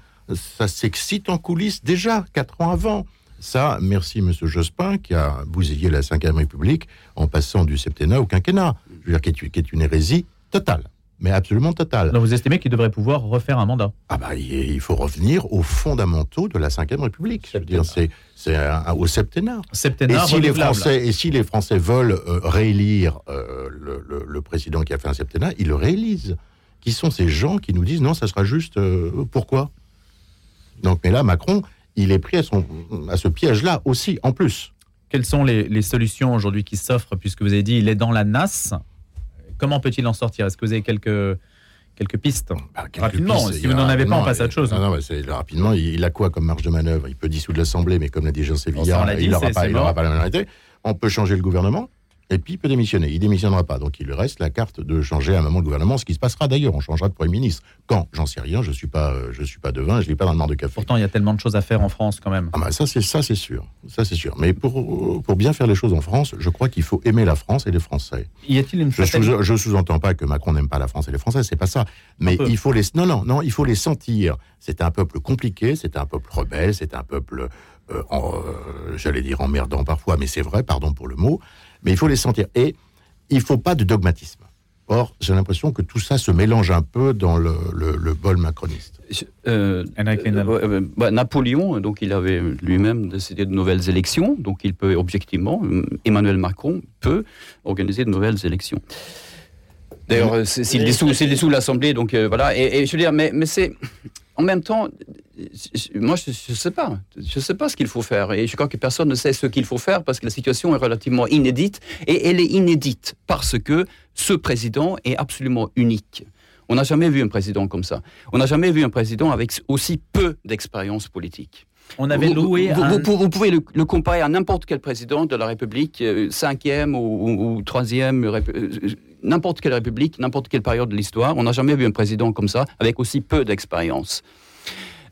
Ça s'excite en coulisses déjà, quatre ans avant. Ça, merci Monsieur Jospin, qui a bousillé la Ve République en passant du septennat au quinquennat. Je veux dire, qui est une hérésie totale mais absolument total. Donc vous estimez qu'il devrait pouvoir refaire un mandat? Ah bah il faut revenir aux fondamentaux de la Ve République. C'est c'est au septennat. septennat et si les Français et si les Français veulent euh, réélire euh, le, président qui a fait un septennat, ils le réélisent. Qui sont ces gens qui nous disent non, ça sera juste euh, pourquoi? Donc mais là Macron, il est pris à son à ce piège-là aussi en plus. Quelles sont les, les solutions aujourd'hui qui s'offrent puisque vous avez dit il est dans la nasse? Comment peut-il en sortir? Est-ce que vous avez quelques, quelques pistes? Bah, Rapidement, si vous n'en avez pas, on passe à autre chose. Non, non, rapidement, il, a quoi comme marge de manœuvre? Il peut dissoudre l'Assemblée, mais comme l'a dit Jean Sévillard, il n'aura pas, pas la minorité. On peut changer le gouvernement? Et puis il peut démissionner. Il démissionnera pas. Donc il lui reste la carte de changer à un moment le gouvernement, ce qui se passera d'ailleurs. On changera de Premier ministre. Quand? J'en sais rien. Je suis pas, euh, je suis pas devin. Je lis pas dans le mar de café. Pourtant, il y a tellement de choses à faire en France quand même. Ah bah ça c'est ça c'est sûr. Ça c'est sûr. Mais pour pour bien faire les choses en France, je crois qu'il faut aimer la France et les Français. Y a-t-il une Je, sous, je sous-entends pas que Macron n'aime pas la France et les Français. C'est pas ça. Mais il faut les non non non. Il faut les sentir. C'est un peuple compliqué. C'est un peuple rebelle. C'est un peuple euh, euh, j'allais dire emmerdant parfois, mais c'est vrai. Pardon pour le mot. Mais il faut les sentir et il ne faut pas de dogmatisme. Or, j'ai l'impression que tout ça se mélange un peu dans le, bol macroniste. Euh, euh, bah, Napoléon, donc il avait lui-même décidé de nouvelles élections, donc il peut objectivement, Emmanuel Macron peut organiser de nouvelles élections. D'ailleurs, s'il dissout, l'Assemblée, donc euh, voilà. Et, je veux dire, mais, mais c'est en même temps, moi, je ne sais pas. Je ne sais pas ce qu'il faut faire. Et je crois que personne ne sait ce qu'il faut faire parce que la situation est relativement inédite. Et elle est inédite parce que ce président est absolument unique. On n'a jamais vu un président comme ça. On n'a jamais vu un président avec aussi peu d'expérience politique. On avait loué. Vous, pouvez le, comparer à n'importe quel président de la République, euh, cinquième ou, troisième, euh, n'importe quelle République, n'importe quelle période de l'histoire. On n'a jamais vu un président comme ça avec aussi peu d'expérience.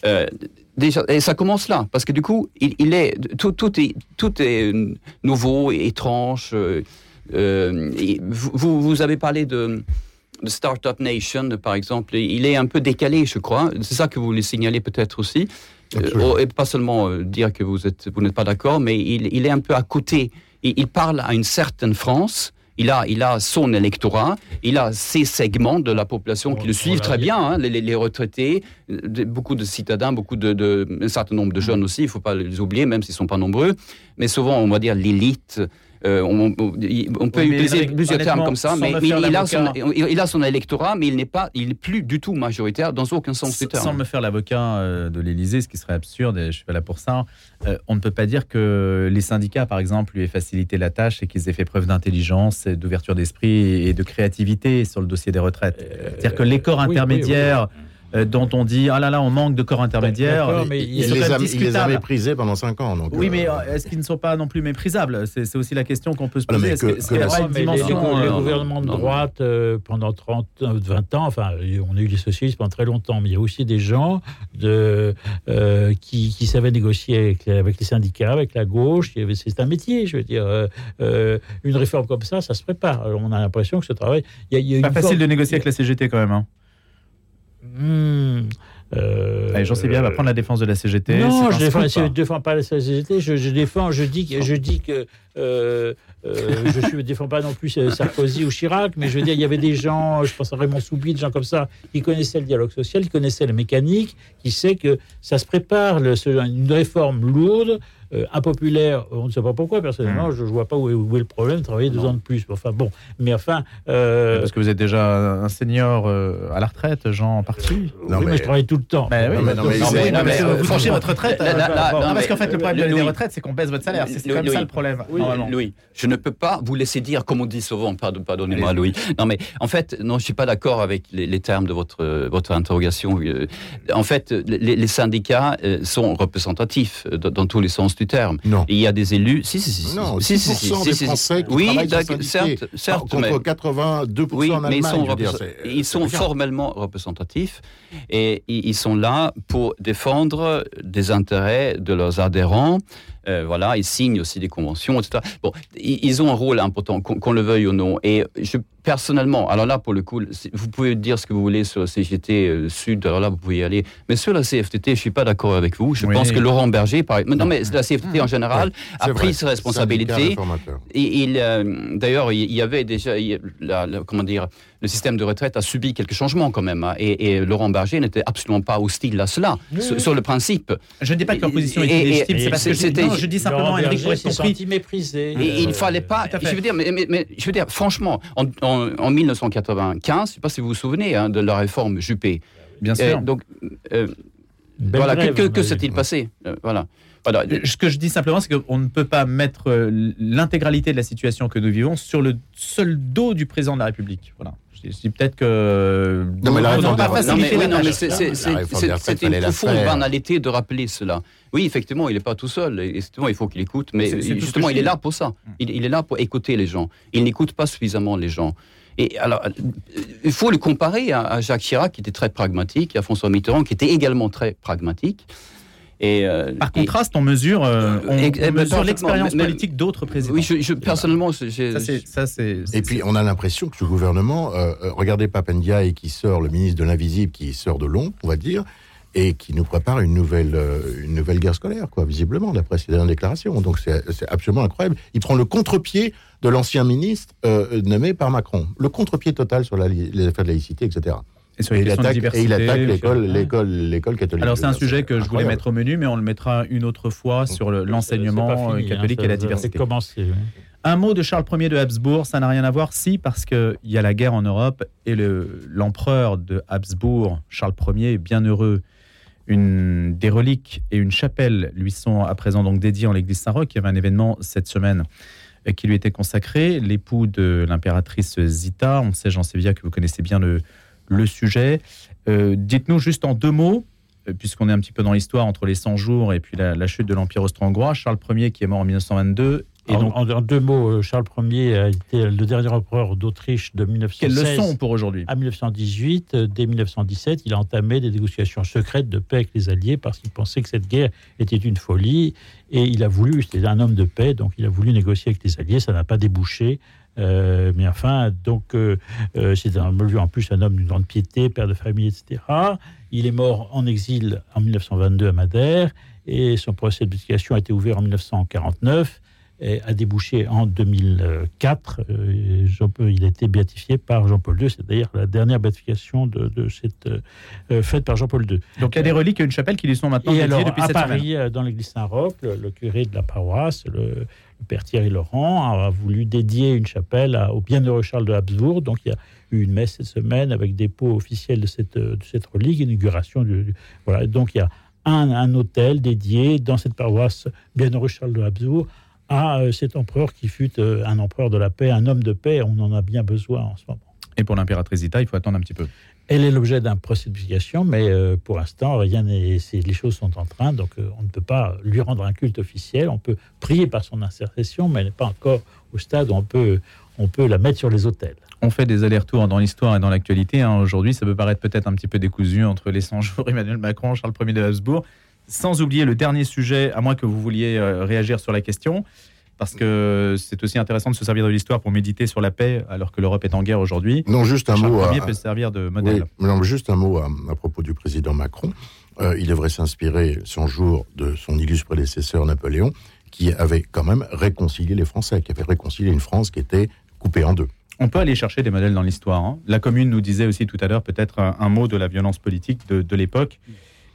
Euh, déjà, et ça commence là, parce que du coup, il, est, tout, tout, est, tout est nouveau et étrange. Euh, euh, vous, vous avez parlé de, de Startup Nation, par exemple. Il est un peu décalé, je crois. C'est ça que vous voulez signaler peut-être aussi. et pas seulement dire que vous, êtes, vous n'êtes pas d'accord, mais il, il, est un peu à côté. Il, il parle à une certaine France Il a, il a son électorat, il a ses segments de la population qui le suivent très bien, hein, les, retraités, beaucoup de citadins, beaucoup de, un certain nombre de jeunes aussi, il ne faut pas les oublier, même s'ils ne sont pas nombreux. Mais souvent, on va dire l'élite, euh, on, peut utiliser plusieurs termes comme ça, mais, il, a son, il, a son, électorat, mais il n'est pas, il est plus du tout majoritaire dans aucun sens du terme. Sans me faire l'avocat euh, de l'Élysée, ce qui serait absurde, et je suis pas là pour ça, euh, on ne peut pas dire que les syndicats, par exemple, lui aient facilité la tâche et qu'ils aient fait preuve d'intelligence, d'ouverture d'esprit et de créativité sur le dossier des retraites. C'est-à-dire que les corps intermédiaires euh, dont on dit ah là là, on manque de corps intermédiaires. Mais il, les a, il, les a, méprisés pendant 5 ans. Donc, oui, mais euh, est-ce qu'ils ne sont pas non plus méprisables? C'est aussi la question qu'on peut se poser. est-ce qu'il n'y a pas une dimension Les, gouvernements de droite, euh, pendant 30, 20 ans, enfin, on a eu les socialistes pendant très longtemps, mais il y a aussi des gens de, qui, qui, savaient négocier avec, les syndicats, avec la gauche. C'est un métier, je veux dire. une réforme comme ça, ça se prépare. on a l'impression que ce travail. Il y a, pas facile de négocier avec la CGT quand même. Hein. Hmm. Euh, J'en sais bien, va prendre la défense de la CGT. Non, je ne défends, pas la CGT, je, je, défends, je dis, je dis que euh, euh, je ne défends pas non plus Sarkozy ou Chirac, mais je veux dire, il y avait des gens, je pense à Raymond Soubi, des gens comme ça, qui connaissaient le dialogue social, qui connaissaient la mécanique, qui sait que ça se prépare, le, une réforme lourde, euh, impopulaire, on ne sait pas pourquoi, personnellement, hmm. je ne vois pas où est, le problème, travailler deux ans de plus. Enfin bon, mais enfin. Euh, Parce que vous êtes déjà un senior euh, à la retraite, Jean, en partie. Non, oui, mais... je travaille tout le temps. Mais oui, mais, non, mais, vous franchez votre retraite. parce qu'en fait, le problème des retraites, c'est qu'on baisse votre salaire. C'est comme ça le problème. Louis, je ne peux pas vous laisser dire, comme on dit souvent, pardonnez-moi, Louis. Non, mais en fait, non, je ne suis pas d'accord avec les, termes de votre, votre interrogation. En fait, les, syndicats sont représentatifs dans tous les sens du terme. Non. il y a des élus. Si, si, si. Non, si, si, si, des Français qui oui, certes, certes, contre mais, 82% oui, en Allemagne. Mais ils sont, ils sont formellement représentatifs et ils sont là pour défendre des intérêts de leurs adhérents. Euh, voilà, ils signent aussi des conventions, etc. Bon, ils ont un rôle important, qu'on le veuille ou non. Et je personnellement, alors là, pour le coup, vous pouvez dire ce que vous voulez sur la CGT euh, Sud, alors là, vous pouvez y aller. Mais sur la CFTT, je ne suis pas d'accord avec vous. Je pense que Laurent Berger, par... non, mais la CFTT en général, a pris ses responsabilités. Et il, euh, d'ailleurs, il y avait déjà, la, comment dire, le système de retraite a subi quelques changements quand même. Hein. et, Laurent Berger n'était absolument pas hostile à cela, sur, le principe. Je ne dis pas que leur position était légitime, c'est parce que c'était. Je dis simplement, Henri senti méprisé. Et il ne fallait pas. Je veux dire, mais, mais, je veux dire, franchement, en, en, 1995, je ne sais pas si vous vous souvenez hein, de la réforme Juppé. Bien sûr. donc, euh, voilà, que, que, s'est-il passé? Euh, Voilà. Voilà. Ce que je dis simplement, c'est qu'on ne peut pas mettre euh, l'intégralité de la situation que nous vivons sur le seul dos du président de la République. Voilà. Je dis peut-être que. Non, mais la réforme pas C'était une profonde banalité de rappeler cela. Oui, effectivement, il n'est pas tout seul. Effectivement, il faut qu'il écoute. Mais justement, il est là pour ça. Il, il est là pour écouter les gens. Il n'écoute pas suffisamment les gens. Et alors, il faut le comparer à, Jacques Chirac, qui était très pragmatique, et à François Mitterrand, qui était également très pragmatique. Et, euh, Par contraste, on mesure, euh, on, mesure l'expérience politique d'autres présidents. Oui, je, personnellement, ça, Et puis, on a l'impression que ce gouvernement, euh, regardez Papendia qui sort, le ministre de l'invisible, qui sort de long, on va dire, et qui nous prépare une nouvelle, une nouvelle guerre scolaire, quoi, visiblement, d'après ses dernières déclarations. Donc, c'est absolument incroyable. Il prend le contre-pied de l'ancien ministre nommé par Macron. Le contre-pied total sur la, les affaires de laïcité, etc. Et, sur il attaque, et il attaque l'école, l'école, l'école catholique. Alors c'est un sujet que je voulais mettre au menu, mais on le mettra une autre fois sur l'ensemment hein, catholique et la diversité. Commencé, Un mot de Charles Ier de Habsbourg, ça n'a rien à voir, si, parce qu'il y a la guerre en Europe et l'empereur de Habsbourg, Charles Ier, bien heureux, une, des reliques et une chapelle lui sont à présent donc dédiées en l'église Saint-Roch. Il y avait un événement cette semaine euh, qui lui était consacré. L'époux de l'impératrice Zita, on sait, Jean Sévilla, que vous connaissez bien le, le sujet. Euh, dites-nous juste en deux mots, euh, puisqu'on est un petit peu dans l'histoire entre les 100 jours et puis la, chute de l'Empire austro-hongrois, Charles Ier qui est mort en 1922. Et donc, en, deux mots, euh, Charles Ier a été le dernier empereur d'Autriche de 1916 Quelle leçon pour aujourd'hui À 1918, dès 1917, il a entamé des négociations secrètes de paix avec les Alliés parce qu'il pensait que cette guerre était une folie et il a voulu, c'était un homme de paix, donc il a voulu négocier avec les Alliés, ça n'a pas débouché. Euh, mais enfin, donc, euh, euh, c'est un, en plus un homme d'une grande piété, père de famille, etc. Il est mort en exil en 1922 à Madère et son procès d'éducation a été ouvert en 1949. a débouché en 2004. il a été béatifié par Jean-Paul II, c'est d'ailleurs la dernière béatification de, cette fête par Jean-Paul II. Donc il y a des reliques, et une chapelle qui lui sont maintenant dédiées depuis à cette Paris, dans l'église Saint-Roch, le, curé de la paroisse, le, père Thierry Laurent, a voulu dédier une chapelle au bienheureux Charles de Habsbourg. Donc il y a eu une messe cette semaine avec dépôt officiel de cette, de cette relique, inauguration. Du, voilà. Donc il y a un, hôtel dédié dans cette paroisse bienheureux Charles de Habsbourg à euh, cet empereur qui fut euh, un empereur de la paix, un homme de paix. On en a bien besoin en ce moment. Et pour l'impératrice Zita, il faut attendre un petit peu. Elle est l'objet d'un procès de mais euh, pour l'instant, rien n'est. Les choses sont en train, donc on ne peut pas lui rendre un culte officiel. On peut prier par son insertion, mais elle n'est pas encore au stade où on peut, on peut la mettre sur les autels. On fait des allers-retours dans l'histoire et dans l'actualité. Hein. Aujourd'hui, ça peut paraître peut-être un petit peu décousu entre les 100 jours Emmanuel Macron, Charles Ier de Habsbourg. Sans oublier le dernier sujet, à moins que vous vouliez euh, réagir sur la question, parce que c'est aussi intéressant de se servir de l'histoire pour méditer sur la paix alors que l'Europe est en guerre aujourd'hui. Non, juste un mot. Ier peut servir de modèle. non, juste un mot à, propos du président Macron. Euh, il devrait s'inspirer son jour de son illustre prédécesseur Napoléon, qui avait quand même réconcilié les Français, qui avait réconcilié une France qui était coupée en deux. On peut aller chercher des modèles dans l'histoire. Hein. La Commune nous disait aussi tout à l'heure peut-être un, mot de la violence politique de, l'époque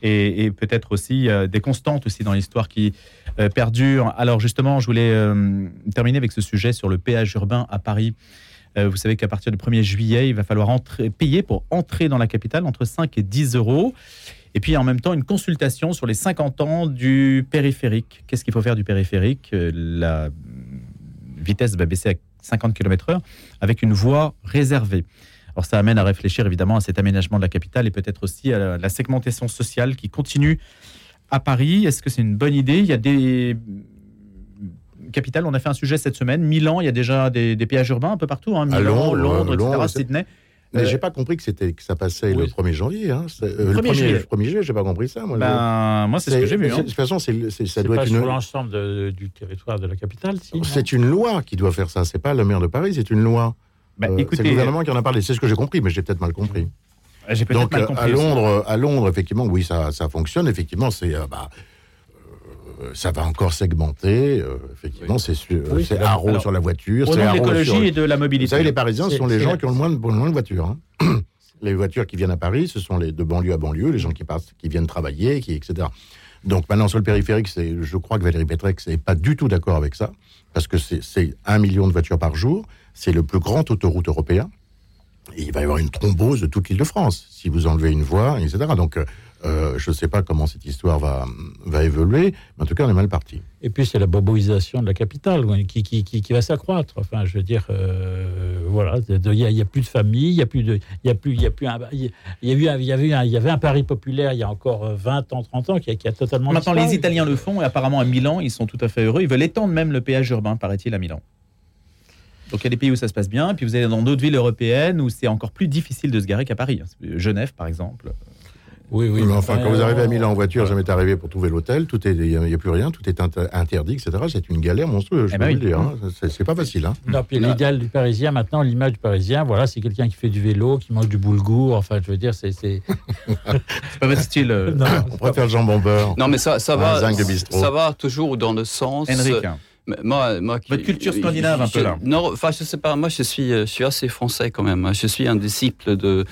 et, peut-être aussi euh, des constantes aussi dans l'histoire qui euh, perdurent. Alors justement, je voulais euh, terminer avec ce sujet sur le péage urbain à Paris. vous savez qu'à partir du 1er juillet, il va falloir payer pour entrer dans la capitale entre 5 et 10 euros. Et puis en même temps, une consultation sur les 50 ans du périphérique. Qu'est-ce qu'il faut faire du périphérique? La vitesse va baisser à 50 km/h avec une voie réservée. Alors ça amène à réfléchir évidemment à cet aménagement de la capitale et peut-être aussi à la, segmentation sociale qui continue à Paris. Est-ce que c'est une bonne idée? Il y a des capitales, on a fait un sujet cette semaine. Milan, il y a déjà des, péages urbains un peu partout. Hein. Milan, Londres, etc., Sydney. Mais j'ai pas compris que c'était que ça passait le 1er janvier. Hein. Euh, le 1er juillet, 1er juillet j'ai pas compris ça. Moi, ben, moi c'est ce que j'ai vu. Hein. De toute façon, ça doit pas être sur l'ensemble du territoire de la capitale. c'est une loi qui doit faire ça. C'est pas le maire de Paris, c'est une loi. Ben, euh, c'est le gouvernement qui en a parlé. C'est ce que j'ai compris, mais j'ai peut-être mal compris. Donc mal compris à Londres, à Londres, effectivement, oui, ça, ça fonctionne. Effectivement, c'est euh, bah, euh, ça va encore segmenter. Euh, effectivement, c'est c'est haro sur la voiture. c'est de l'écologie et de la mobilité. Vous savez, les Parisiens sont les gens qui ont le moins de, moins de voitures. Hein. les voitures qui viennent à Paris, ce sont les de banlieue à banlieue, les gens qui passent, qui viennent travailler, qui, etc. Donc maintenant sur le périphérique, je crois que Valérie Pétrec n'est pas du tout d'accord avec ça, parce que c'est un million de voitures par jour, c'est le plus grand autoroute européen, et il va y avoir une thrombose de toute l'île de France si vous enlevez une voie, etc. Donc euh, euh, je ne sais pas comment cette histoire va, va évoluer, mais en tout cas, on est mal parti. Et puis, c'est la boboisation de la capitale qui, qui, qui, va s'accroître. Enfin, je veux dire, euh, voilà, il n'y a, plus de famille, il y a plus de, il y a plus, il y a plus un, il y a eu, il y avait, un, il y avait un Paris populaire il y a encore 20 ans, 30 ans qui a, qui a totalement. Maintenant, les Italiens le font et apparemment à Milan, ils sont tout à fait heureux. Ils veulent étendre même le péage urbain, paraît-il, à Milan. Donc il y a des pays où ça se passe bien, puis vous allez dans d'autres villes européennes où c'est encore plus difficile de se garer qu'à Paris. Genève, par exemple. Oui, oui. Mais enfin, quand vous arrivez à Milan en voiture, jamais m'est arrivé pour trouver l'hôtel, tout est, il n'y a, plus rien, tout est interdit, etc. C'est une galère monstrueuse, je eh peux ben vous le dire. Hein. C'est pas facile. Hein. Non, puis l'idéal du Parisien, maintenant, l'image du Parisien, voilà, c'est quelqu'un qui fait du vélo, qui mange du boulgour. Enfin, je veux dire, c'est. c'est pas votre style. Euh. Non, On préfère le jambon beurre. Non, mais ça, ça va. Ça va toujours dans le sens. Henrik. Moi, moi, Votre culture scandinave, un peu là. Non, enfin, je sais pas. Moi, je suis, je suis assez français quand même. Je suis un disciple de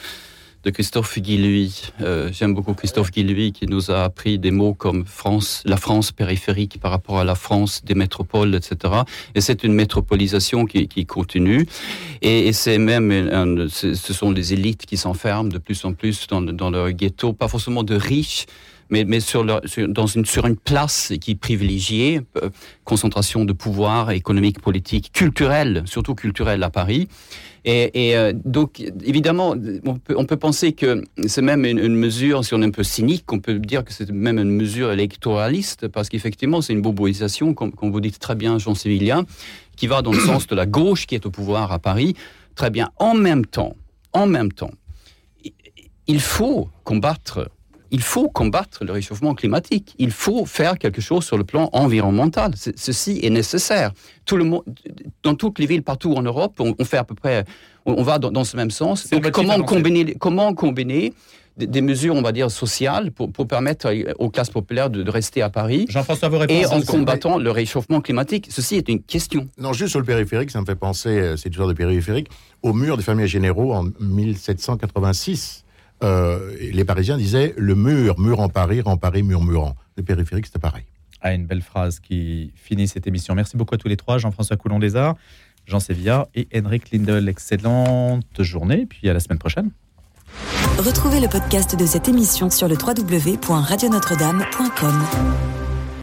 Christophe Guilluy. Euh, j'aime beaucoup Christophe Guilluy qui nous a appris des mots comme France, la France périphérique par rapport à la France des métropoles, etc. Et c'est une métropolisation qui, continue. Et, c'est même, ce sont les élites qui s'enferment de plus en plus dans, dans leur ghetto, pas forcément de riches, mais, sur, une, place qui est privilégiée, euh, concentration de pouvoir économique, politique, culturel, surtout culturel à Paris. Et, euh, donc, évidemment, on peut, penser que c'est même une, mesure, si on est un peu cynique, on peut dire que c'est même une mesure électoraliste, parce qu'effectivement, c'est une boboisation, comme, comme, vous dites très bien, Jean Sévillien, qui va dans le sens de la gauche qui est au pouvoir à Paris. Très bien. En même temps, en même temps, il faut combattre il faut combattre le réchauffement climatique. Il faut faire quelque chose sur le plan environnemental. Ceci est nécessaire. Tout le monde, dans toutes les villes partout en Europe, on, fait à peu près, on, va dans, ce même sens. comment combiner, comment combiner des, mesures, on va dire, sociales pour, permettre aux classes populaires de, rester à Paris. Jean-François, vous Et en combattant le réchauffement climatique? Ceci est une question. Non, juste sur le périphérique, ça me fait penser, euh, cette histoire de périphérique, au mur des fermiers généraux en 1786. Euh, les Parisiens disaient le mur, mur en Paris, Paris, murmurant. Le périphérique, c'était pareil. Ah, une belle phrase qui finit cette émission. Merci beaucoup à tous les trois, Jean-François Coulon-Lézard, Jean Sévilla et Henrik Lindel. Excellente journée, puis à la semaine prochaine. Retrouvez le podcast de cette émission sur le www.radionotre-dame.com.